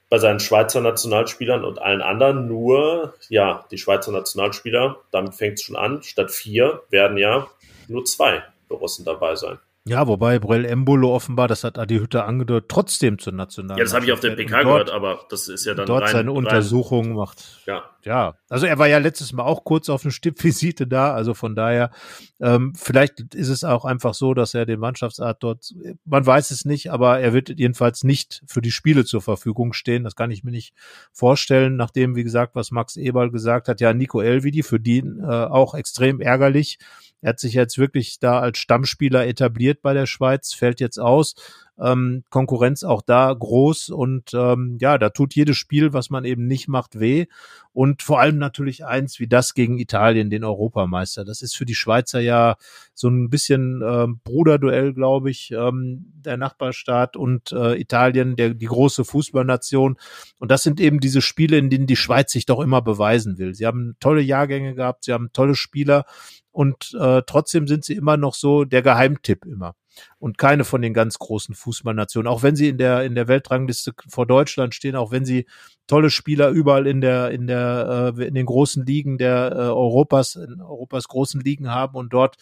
B: bei seinen Schweizer Nationalspielern und allen anderen nur, ja, die Schweizer Nationalspieler, damit fängt es schon an, statt vier werden ja nur zwei Borussen dabei sein.
A: Ja, wobei Brell Embolo offenbar, das hat Adi Hütter angedeutet, trotzdem zur Nationalen.
B: Ja, das habe ich auf dem PK gehört, aber das ist ja dann
A: dort rein, seine rein, Untersuchung macht. Ja. Ja, also er war ja letztes Mal auch kurz auf eine Stippvisite <laughs> da, also von daher ähm, vielleicht ist es auch einfach so, dass er den Mannschaftsart dort, man weiß es nicht, aber er wird jedenfalls nicht für die Spiele zur Verfügung stehen. Das kann ich mir nicht vorstellen, nachdem wie gesagt, was Max Eberl gesagt hat, ja Nico Elvidi für die äh, auch extrem ärgerlich er hat sich jetzt wirklich da als Stammspieler etabliert bei der Schweiz, fällt jetzt aus. Ähm, Konkurrenz auch da groß und ähm, ja, da tut jedes Spiel, was man eben nicht macht, weh. Und vor allem natürlich eins wie das gegen Italien, den Europameister. Das ist für die Schweizer ja so ein bisschen ähm, Bruderduell, glaube ich, ähm, der Nachbarstaat und äh, Italien, der, die große Fußballnation. Und das sind eben diese Spiele, in denen die Schweiz sich doch immer beweisen will. Sie haben tolle Jahrgänge gehabt, sie haben tolle Spieler und äh, trotzdem sind sie immer noch so der Geheimtipp immer. Und keine von den ganz großen Fußballnationen. Auch wenn sie in der in der Weltrangliste vor Deutschland stehen, auch wenn sie tolle Spieler überall in der in der äh, in den großen Ligen der äh, Europas in Europas großen Ligen haben und dort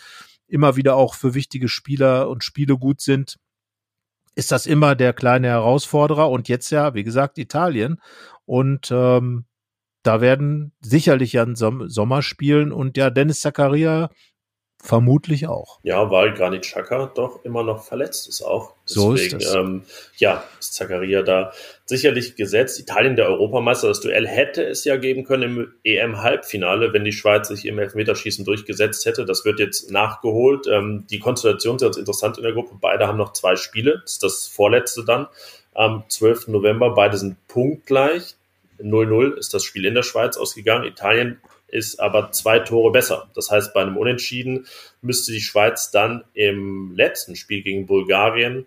A: immer wieder auch für wichtige Spieler und Spiele gut sind, ist das immer der kleine Herausforderer. Und jetzt ja, wie gesagt, Italien. Und ähm, da werden sicherlich ja Som Sommer spielen und ja, Dennis Zakaria vermutlich auch.
B: Ja, weil Granit Xhaka doch immer noch verletzt ist auch.
A: Deswegen, so ist es.
B: Ähm, ja, ist Zaccaria da sicherlich gesetzt. Italien der Europameister, das Duell hätte es ja geben können im EM-Halbfinale, wenn die Schweiz sich im Elfmeterschießen durchgesetzt hätte. Das wird jetzt nachgeholt. Ähm, die Konstellation ist ganz interessant in der Gruppe. Beide haben noch zwei Spiele. Das ist das vorletzte dann am 12. November. Beide sind punktgleich. 0-0 ist das Spiel in der Schweiz ausgegangen. Italien ist aber zwei Tore besser. Das heißt, bei einem Unentschieden müsste die Schweiz dann im letzten Spiel gegen Bulgarien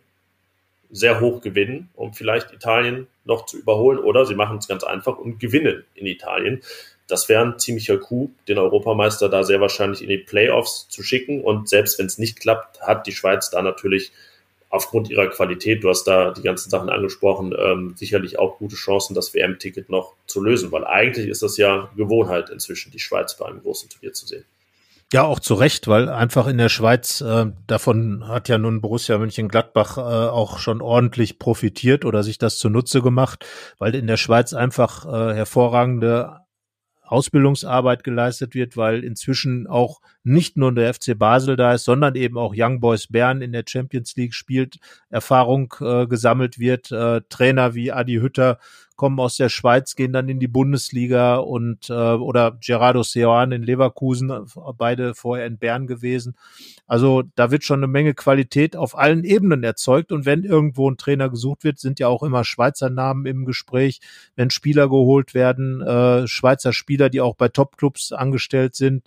B: sehr hoch gewinnen, um vielleicht Italien noch zu überholen. Oder sie machen es ganz einfach und gewinnen in Italien. Das wäre ein ziemlicher Coup, den Europameister da sehr wahrscheinlich in die Playoffs zu schicken. Und selbst wenn es nicht klappt, hat die Schweiz da natürlich aufgrund ihrer Qualität, du hast da die ganzen Sachen angesprochen, ähm, sicherlich auch gute Chancen, das WM-Ticket noch zu lösen, weil eigentlich ist das ja Gewohnheit inzwischen, die Schweiz bei einem großen Turnier zu sehen.
A: Ja, auch zu Recht, weil einfach in der Schweiz, äh, davon hat ja nun Borussia Mönchengladbach äh, auch schon ordentlich profitiert oder sich das zunutze gemacht, weil in der Schweiz einfach äh, hervorragende Ausbildungsarbeit geleistet wird, weil inzwischen auch nicht nur der FC Basel da ist, sondern eben auch Young Boys Bern in der Champions League spielt, Erfahrung äh, gesammelt wird, äh, Trainer wie Adi Hütter kommen aus der Schweiz, gehen dann in die Bundesliga und äh, oder Gerardo Seoane in Leverkusen, beide vorher in Bern gewesen. Also da wird schon eine Menge Qualität auf allen Ebenen erzeugt und wenn irgendwo ein Trainer gesucht wird, sind ja auch immer Schweizer Namen im Gespräch, wenn Spieler geholt werden, äh, Schweizer Spieler, die auch bei Topclubs angestellt sind.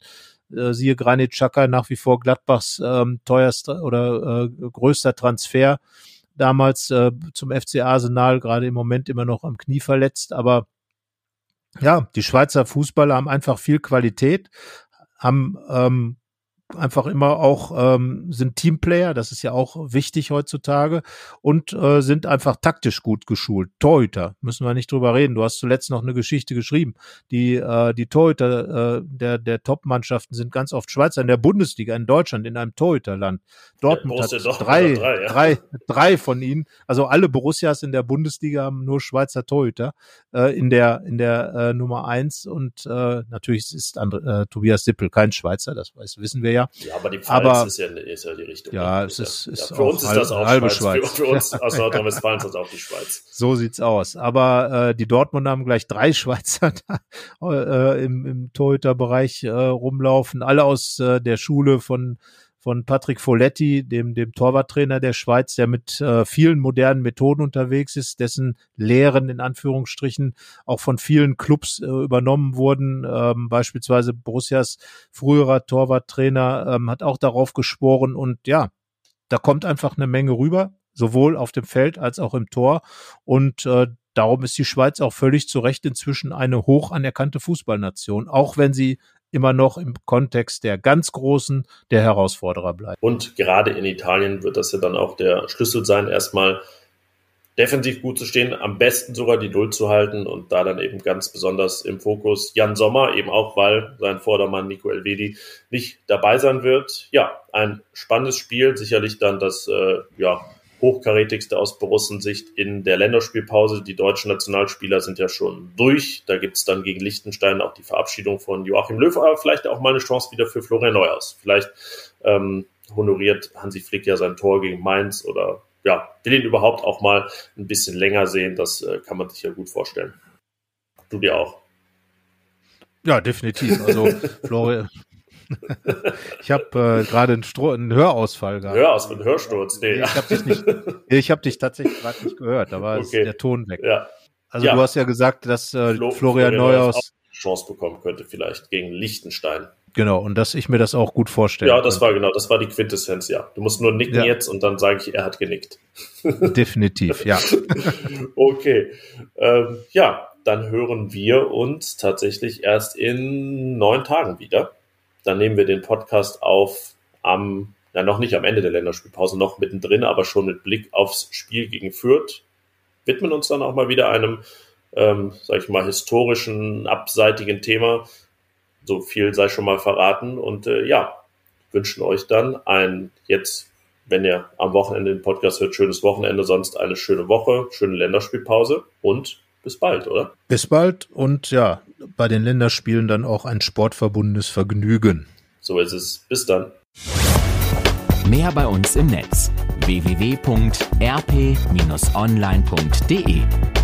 A: Äh, siehe Granit Xhaka nach wie vor Gladbachs ähm, teuerster oder äh, größter Transfer damals äh, zum FC Arsenal, gerade im Moment immer noch am Knie verletzt. Aber ja, die Schweizer Fußballer haben einfach viel Qualität, haben ähm, einfach immer auch ähm, sind Teamplayer, das ist ja auch wichtig heutzutage und äh, sind einfach taktisch gut geschult. Torhüter, müssen wir nicht drüber reden. Du hast zuletzt noch eine Geschichte geschrieben. Die äh, die Torhüter äh, der der Top-Mannschaften sind ganz oft Schweizer in der Bundesliga in Deutschland in einem Torhüterland. Dortmund hat drei, drei, ja. drei, drei von ihnen. Also alle Borussias in der Bundesliga haben nur Schweizer Torhüter äh, in der in der äh, Nummer eins und äh, natürlich ist Andre, äh, Tobias Sippel kein Schweizer, das weiß, wissen wir ja
B: ja. Ja, aber die Pfalz aber, ist, ja, ist ja die Richtung.
A: Ja, es ist, ist
B: ja, für uns ist das auch
A: halbe Schweiz.
B: Schweiz. Für, für, uns <laughs> aus Nordrhein-Westfalen ist das auch die Schweiz.
A: So sieht's aus. Aber äh, die Dortmund haben gleich drei Schweizer <laughs> da, äh, im, im Torhüterbereich äh, rumlaufen, alle aus äh, der Schule von von Patrick Folletti, dem, dem Torwarttrainer der Schweiz, der mit äh, vielen modernen Methoden unterwegs ist, dessen Lehren in Anführungsstrichen auch von vielen Clubs äh, übernommen wurden. Ähm, beispielsweise Borussias früherer Torwarttrainer ähm, hat auch darauf geschworen und ja, da kommt einfach eine Menge rüber, sowohl auf dem Feld als auch im Tor und äh, Darum ist die Schweiz auch völlig zu Recht inzwischen eine hoch anerkannte Fußballnation, auch wenn sie immer noch im Kontext der ganz Großen der Herausforderer bleibt.
B: Und gerade in Italien wird das ja dann auch der Schlüssel sein, erstmal defensiv gut zu stehen, am besten sogar die Null zu halten und da dann eben ganz besonders im Fokus Jan Sommer, eben auch weil sein Vordermann Nico Elvedi nicht dabei sein wird. Ja, ein spannendes Spiel, sicherlich dann das äh, ja, hochkarätigste aus Borussensicht in der Länderspielpause. Die deutschen Nationalspieler sind ja schon durch. Da gibt's dann gegen Liechtenstein auch die Verabschiedung von Joachim Löw, aber vielleicht auch mal eine Chance wieder für Florian Neuhaus. Vielleicht ähm, honoriert Hansi Flick ja sein Tor gegen Mainz oder ja, will ihn überhaupt auch mal ein bisschen länger sehen. Das äh, kann man sich ja gut vorstellen. Du dir auch.
A: Ja, definitiv. Also <laughs> Florian, <laughs> ich habe äh, gerade einen, einen, Hörausfall gehabt.
B: Höraus, einen Hörsturz, nee.
A: Ich habe dich, nicht, ich hab dich tatsächlich gerade nicht gehört, da war okay. der Ton weg.
B: Ja.
A: Also ja. du hast ja gesagt, dass äh, Flo, Florian, Florian Neuhaus
B: Chance bekommen könnte, vielleicht gegen Liechtenstein.
A: Genau, und dass ich mir das auch gut vorstelle.
B: Ja, das war genau, das war die Quintessenz, ja. Du musst nur nicken ja. jetzt und dann sage ich, er hat genickt. <laughs>
A: Definitiv, ja. <laughs>
B: okay. Ähm, ja, dann hören wir uns tatsächlich erst in neun Tagen wieder. Dann nehmen wir den Podcast auf am, ja noch nicht am Ende der Länderspielpause, noch mittendrin, aber schon mit Blick aufs Spiel gegen Fürth. Widmen uns dann auch mal wieder einem, ähm, sag ich mal, historischen, abseitigen Thema. So viel sei schon mal verraten. Und äh, ja, wünschen euch dann ein jetzt, wenn ihr am Wochenende den Podcast hört, schönes Wochenende, sonst eine schöne Woche, schöne Länderspielpause und bis bald, oder?
A: Bis bald und ja, bei den Länderspielen dann auch ein sportverbundenes Vergnügen.
B: So ist es. Bis dann.
E: Mehr bei uns im Netz www.rp-online.de